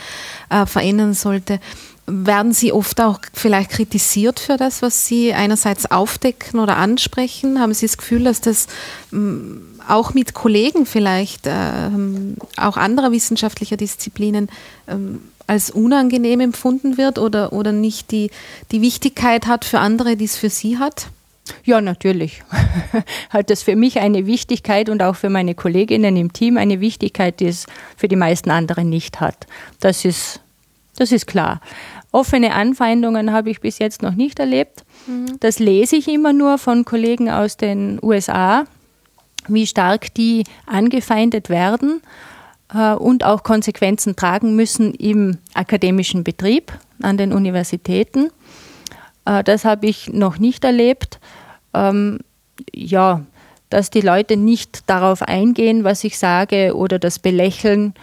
A: äh, verändern sollte, werden Sie oft auch vielleicht kritisiert für das, was Sie einerseits aufdecken oder ansprechen? Haben Sie das Gefühl, dass das mm, auch mit Kollegen vielleicht, äh, auch anderer wissenschaftlicher Disziplinen, ähm, als unangenehm empfunden wird oder, oder nicht die, die Wichtigkeit hat für andere, die es für Sie hat?
B: Ja, natürlich. Hat das für mich eine Wichtigkeit und auch für meine Kolleginnen im Team eine Wichtigkeit, die es für die meisten anderen nicht hat. Das ist, das ist klar. Offene Anfeindungen habe ich bis jetzt noch nicht erlebt. Mhm. Das lese ich immer nur von Kollegen aus den USA, wie stark die angefeindet werden äh, und auch Konsequenzen tragen müssen im akademischen Betrieb an den Universitäten. Äh, das habe ich noch nicht erlebt. Ähm, ja, dass die Leute nicht darauf eingehen, was ich sage oder das belächeln,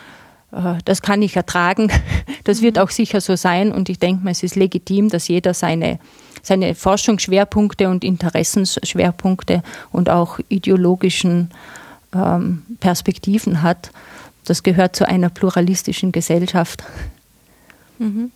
B: äh, das kann ich ertragen. Das wird auch sicher so sein und ich denke mal, es ist legitim, dass jeder seine, seine Forschungsschwerpunkte und Interessensschwerpunkte und auch ideologischen ähm, Perspektiven hat. Das gehört zu einer pluralistischen Gesellschaft.
A: Mhm.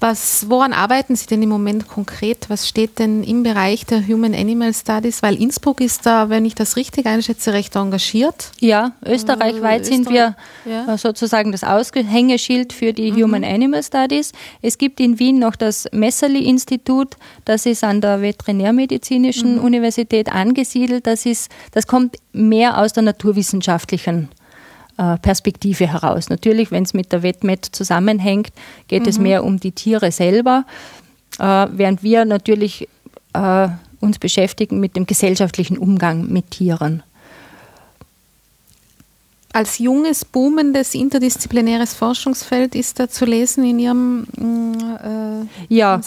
A: Was, woran arbeiten Sie denn im Moment konkret? Was steht denn im Bereich der Human Animal Studies? Weil Innsbruck ist da, wenn ich das richtig einschätze, recht engagiert.
B: Ja, österreichweit äh, sind wir ja. Äh, sozusagen das Aushängeschild für die mhm. Human Animal Studies. Es gibt in Wien noch das Messerli-Institut, das ist an der Veterinärmedizinischen mhm. Universität angesiedelt. Das, ist, das kommt mehr aus der naturwissenschaftlichen Perspektive heraus. Natürlich, wenn es mit der Wettmet zusammenhängt, geht mhm. es mehr um die Tiere selber, äh, während wir natürlich äh, uns beschäftigen mit dem gesellschaftlichen Umgang mit Tieren
A: als junges, boomendes, interdisziplinäres Forschungsfeld ist da zu lesen in Ihrem
B: äh, ja.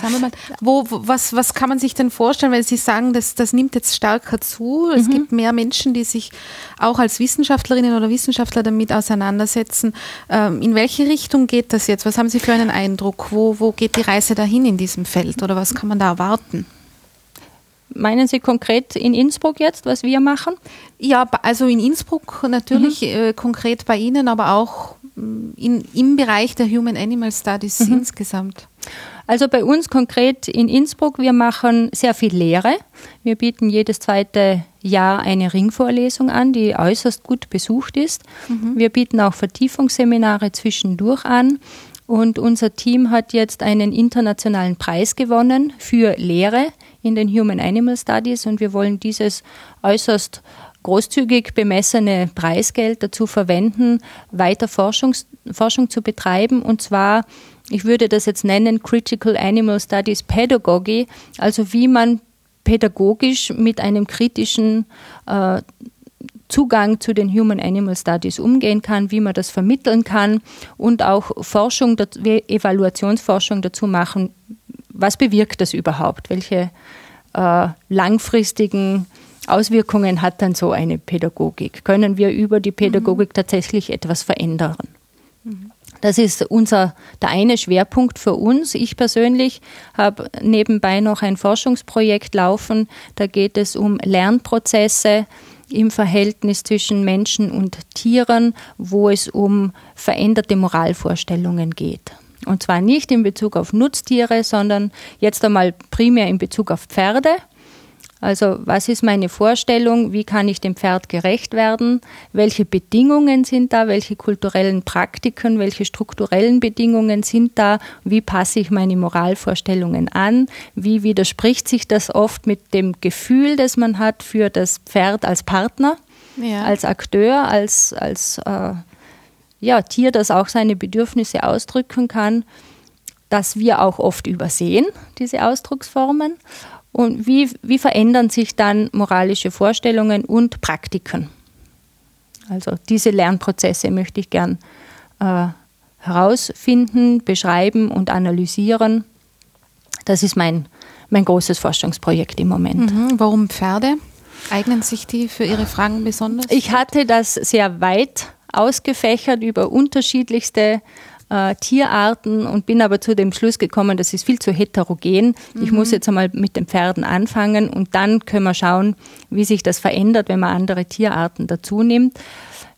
A: Wo, was, was kann man sich denn vorstellen, weil Sie sagen, das, das nimmt jetzt stärker zu. Es mhm. gibt mehr Menschen, die sich auch als Wissenschaftlerinnen oder Wissenschaftler damit auseinandersetzen. Ähm, in welche Richtung geht das jetzt? Was haben Sie für einen Eindruck? Wo, wo geht die Reise dahin in diesem Feld oder was kann man da erwarten?
B: Meinen Sie konkret in Innsbruck jetzt, was wir machen?
A: Ja, also in Innsbruck natürlich mhm. äh, konkret bei Ihnen, aber auch mm, in, im Bereich der Human Animal Studies mhm. insgesamt.
B: Also bei uns konkret in Innsbruck, wir machen sehr viel Lehre. Wir bieten jedes zweite Jahr eine Ringvorlesung an, die äußerst gut besucht ist. Mhm. Wir bieten auch Vertiefungsseminare zwischendurch an. Und unser Team hat jetzt einen internationalen Preis gewonnen für Lehre in den Human Animal Studies und wir wollen dieses äußerst großzügig bemessene Preisgeld dazu verwenden, weiter Forschungs Forschung zu betreiben. Und zwar, ich würde das jetzt nennen, Critical Animal Studies Pedagogy, also wie man pädagogisch mit einem kritischen äh, Zugang zu den Human Animal Studies umgehen kann, wie man das vermitteln kann und auch Forschung, Evaluationsforschung dazu machen, was bewirkt das überhaupt? Welche äh, langfristigen Auswirkungen hat dann so eine Pädagogik? Können wir über die Pädagogik mhm. tatsächlich etwas verändern? Mhm. Das ist unser, der eine Schwerpunkt für uns. Ich persönlich habe nebenbei noch ein Forschungsprojekt laufen. Da geht es um Lernprozesse im Verhältnis zwischen Menschen und Tieren, wo es um veränderte Moralvorstellungen geht. Und zwar nicht in Bezug auf Nutztiere, sondern jetzt einmal primär in Bezug auf Pferde. Also was ist meine Vorstellung? Wie kann ich dem Pferd gerecht werden? Welche Bedingungen sind da? Welche kulturellen Praktiken? Welche strukturellen Bedingungen sind da? Wie passe ich meine Moralvorstellungen an? Wie widerspricht sich das oft mit dem Gefühl, das man hat für das Pferd als Partner, ja. als Akteur, als, als äh, ja, Tier, das auch seine Bedürfnisse ausdrücken kann, dass wir auch oft übersehen, diese Ausdrucksformen. Und wie, wie verändern sich dann moralische Vorstellungen und Praktiken? Also diese Lernprozesse möchte ich gern äh, herausfinden, beschreiben und analysieren. Das ist mein, mein großes Forschungsprojekt im Moment.
A: Mhm. Warum Pferde? Eignen sich die für Ihre Fragen besonders?
B: Ich hatte das sehr weit ausgefächert über unterschiedlichste äh, Tierarten und bin aber zu dem Schluss gekommen, das ist viel zu heterogen. Mhm. Ich muss jetzt einmal mit den Pferden anfangen und dann können wir schauen, wie sich das verändert, wenn man andere Tierarten dazu nimmt.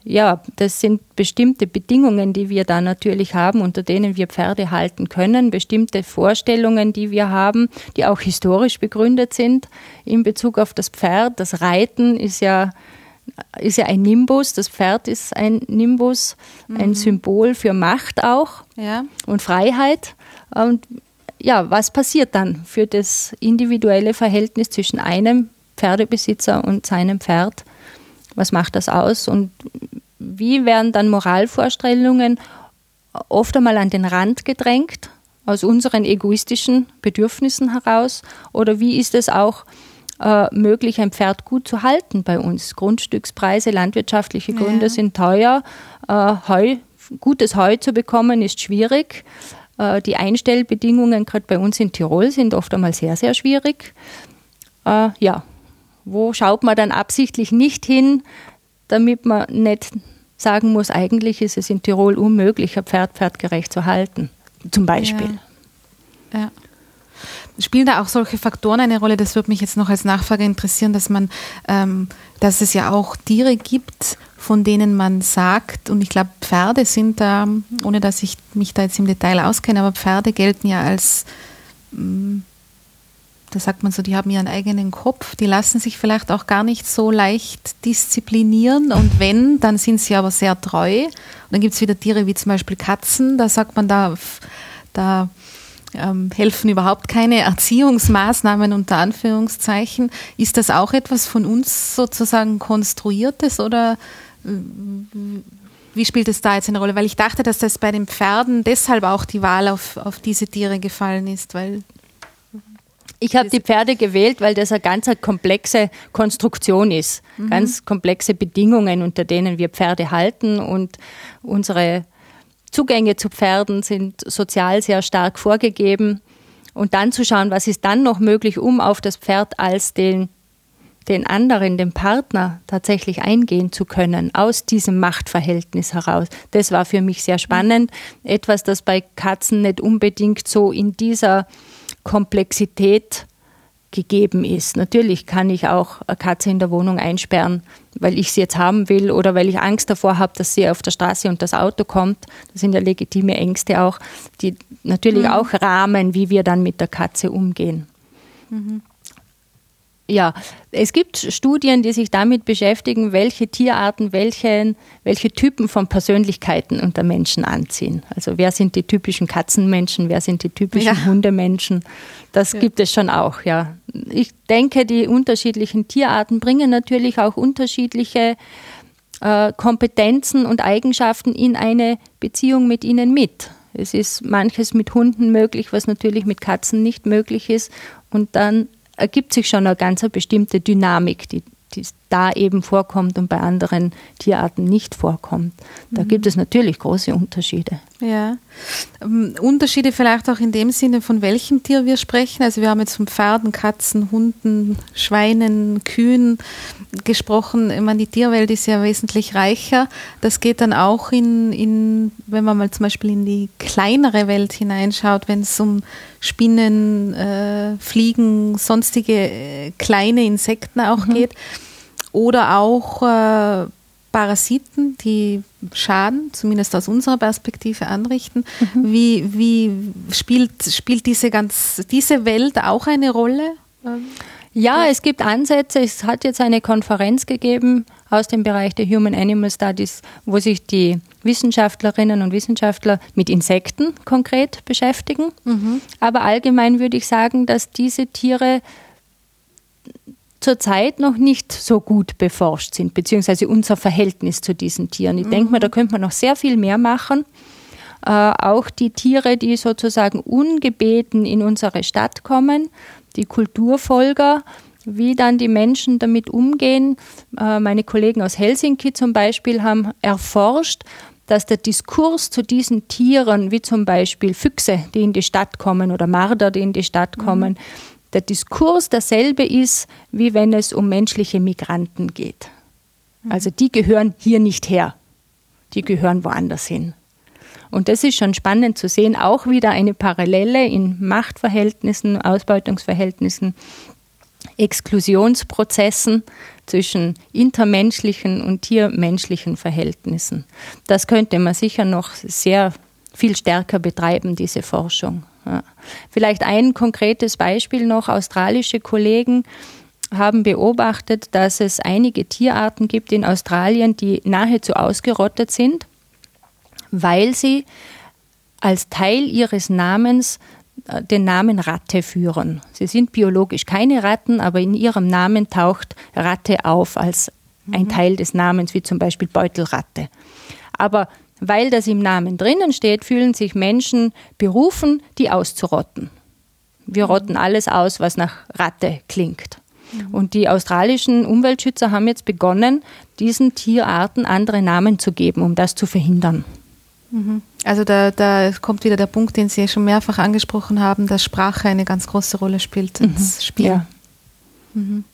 B: Ja, das sind bestimmte Bedingungen, die wir da natürlich haben, unter denen wir Pferde halten können, bestimmte Vorstellungen, die wir haben, die auch historisch begründet sind in Bezug auf das Pferd. Das Reiten ist ja ist ja ein Nimbus, das Pferd ist ein Nimbus, mhm. ein Symbol für Macht auch ja. und Freiheit. Und ja, was passiert dann für das individuelle Verhältnis zwischen einem Pferdebesitzer und seinem Pferd? Was macht das aus? Und wie werden dann Moralvorstellungen oft einmal an den Rand gedrängt, aus unseren egoistischen Bedürfnissen heraus? Oder wie ist es auch äh, möglich, ein Pferd gut zu halten bei uns. Grundstückspreise, landwirtschaftliche Gründe ja. sind teuer. Äh, Heu, gutes Heu zu bekommen ist schwierig. Äh, die Einstellbedingungen, gerade bei uns in Tirol, sind oft einmal sehr, sehr schwierig. Äh, ja, wo schaut man dann absichtlich nicht hin, damit man nicht sagen muss, eigentlich ist es in Tirol unmöglich, ein Pferd pferdgerecht zu halten, zum Beispiel.
A: Ja. ja. Spielen da auch solche Faktoren eine Rolle? Das würde mich jetzt noch als Nachfrage interessieren, dass man, ähm, dass es ja auch Tiere gibt, von denen man sagt, und ich glaube, Pferde sind da, ohne dass ich mich da jetzt im Detail auskenne, aber Pferde gelten ja als, mm, da sagt man so, die haben ihren eigenen Kopf, die lassen sich vielleicht auch gar nicht so leicht disziplinieren und wenn, dann sind sie aber sehr treu. Und dann gibt es wieder Tiere wie zum Beispiel Katzen, da sagt man, da, da ähm, helfen überhaupt keine Erziehungsmaßnahmen unter Anführungszeichen. Ist das auch etwas von uns sozusagen konstruiertes oder äh, wie spielt es da jetzt eine Rolle? Weil ich dachte, dass das bei den Pferden deshalb auch die Wahl auf, auf diese Tiere gefallen ist, weil
B: ich habe die Pferde gewählt, weil das eine ganz komplexe Konstruktion ist, mhm. ganz komplexe Bedingungen, unter denen wir Pferde halten und unsere Zugänge zu Pferden sind sozial sehr stark vorgegeben. Und dann zu schauen, was ist dann noch möglich, um auf das Pferd als den, den anderen, den Partner tatsächlich eingehen zu können, aus diesem Machtverhältnis heraus. Das war für mich sehr spannend. Etwas, das bei Katzen nicht unbedingt so in dieser Komplexität gegeben ist. Natürlich kann ich auch eine Katze in der Wohnung einsperren, weil ich sie jetzt haben will oder weil ich Angst davor habe, dass sie auf der Straße und das Auto kommt. Das sind ja legitime Ängste auch, die natürlich mhm. auch rahmen, wie wir dann mit der Katze umgehen. Mhm. Ja, es gibt Studien, die sich damit beschäftigen, welche Tierarten welche, welche Typen von Persönlichkeiten unter Menschen anziehen. Also wer sind die typischen Katzenmenschen, wer sind die typischen ja. Hundemenschen. Das ja. gibt es schon auch, ja. Ich denke, die unterschiedlichen Tierarten bringen natürlich auch unterschiedliche äh, Kompetenzen und Eigenschaften in eine Beziehung mit ihnen mit. Es ist manches mit Hunden möglich, was natürlich mit Katzen nicht möglich ist. Und dann ergibt sich schon eine ganz bestimmte Dynamik, die, die da eben vorkommt und bei anderen Tierarten nicht vorkommt. Da mhm. gibt es natürlich große Unterschiede.
A: Ja. Um, Unterschiede vielleicht auch in dem Sinne, von welchem Tier wir sprechen. Also wir haben jetzt von Pferden, Katzen, Hunden, Schweinen, Kühen gesprochen. Ich meine, die Tierwelt ist ja wesentlich reicher. Das geht dann auch in, in wenn man mal zum Beispiel in die kleinere Welt hineinschaut, wenn es um Spinnen, äh, Fliegen, sonstige äh, kleine Insekten auch mhm. geht. Oder auch äh, Parasiten, die Schaden, zumindest aus unserer Perspektive, anrichten. Mhm. Wie, wie spielt, spielt diese, ganz, diese Welt auch eine Rolle?
B: Ja, es gibt Ansätze. Es hat jetzt eine Konferenz gegeben aus dem Bereich der Human Animal Studies, wo sich die Wissenschaftlerinnen und Wissenschaftler mit Insekten konkret beschäftigen. Mhm. Aber allgemein würde ich sagen, dass diese Tiere zurzeit noch nicht so gut beforscht sind, beziehungsweise unser Verhältnis zu diesen Tieren. Ich mhm. denke mal, da könnte man noch sehr viel mehr machen. Äh, auch die Tiere, die sozusagen ungebeten in unsere Stadt kommen, die Kulturfolger, wie dann die Menschen damit umgehen. Äh, meine Kollegen aus Helsinki zum Beispiel haben erforscht, dass der Diskurs zu diesen Tieren, wie zum Beispiel Füchse, die in die Stadt kommen oder Marder, die in die Stadt mhm. Der Diskurs derselbe ist, wie wenn es um menschliche Migranten geht. Also die gehören hier nicht her, die gehören woanders hin. Und das ist schon spannend zu sehen, auch wieder eine Parallele in Machtverhältnissen, Ausbeutungsverhältnissen, Exklusionsprozessen zwischen intermenschlichen und tiermenschlichen Verhältnissen. Das könnte man sicher noch sehr viel stärker betreiben, diese Forschung. Ja. Vielleicht ein konkretes Beispiel noch. Australische Kollegen haben beobachtet, dass es einige Tierarten gibt in Australien, die nahezu ausgerottet sind, weil sie als Teil ihres Namens äh, den Namen Ratte führen. Sie sind biologisch keine Ratten, aber in ihrem Namen taucht Ratte auf als ein mhm. Teil des Namens, wie zum Beispiel Beutelratte. Aber weil das im Namen drinnen steht, fühlen sich Menschen berufen, die auszurotten. Wir rotten alles aus, was nach Ratte klingt. Mhm. Und die australischen Umweltschützer haben jetzt begonnen, diesen Tierarten andere Namen zu geben, um das zu verhindern.
A: Mhm. Also da, da kommt wieder der Punkt, den Sie schon mehrfach angesprochen haben, dass Sprache eine ganz große Rolle spielt ins mhm. Spiel. Ja.
B: Mhm.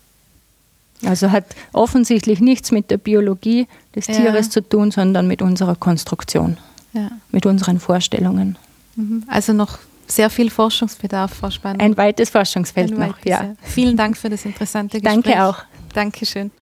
B: Also hat offensichtlich nichts mit der Biologie des ja. Tieres zu tun, sondern mit unserer Konstruktion, ja. mit unseren Vorstellungen.
A: Mhm. Also noch sehr viel Forschungsbedarf, Frau Spann.
B: Ein weites Forschungsfeld Ein noch, weites, ja.
A: Vielen Dank für das interessante Gespräch.
B: Danke auch.
A: Dankeschön.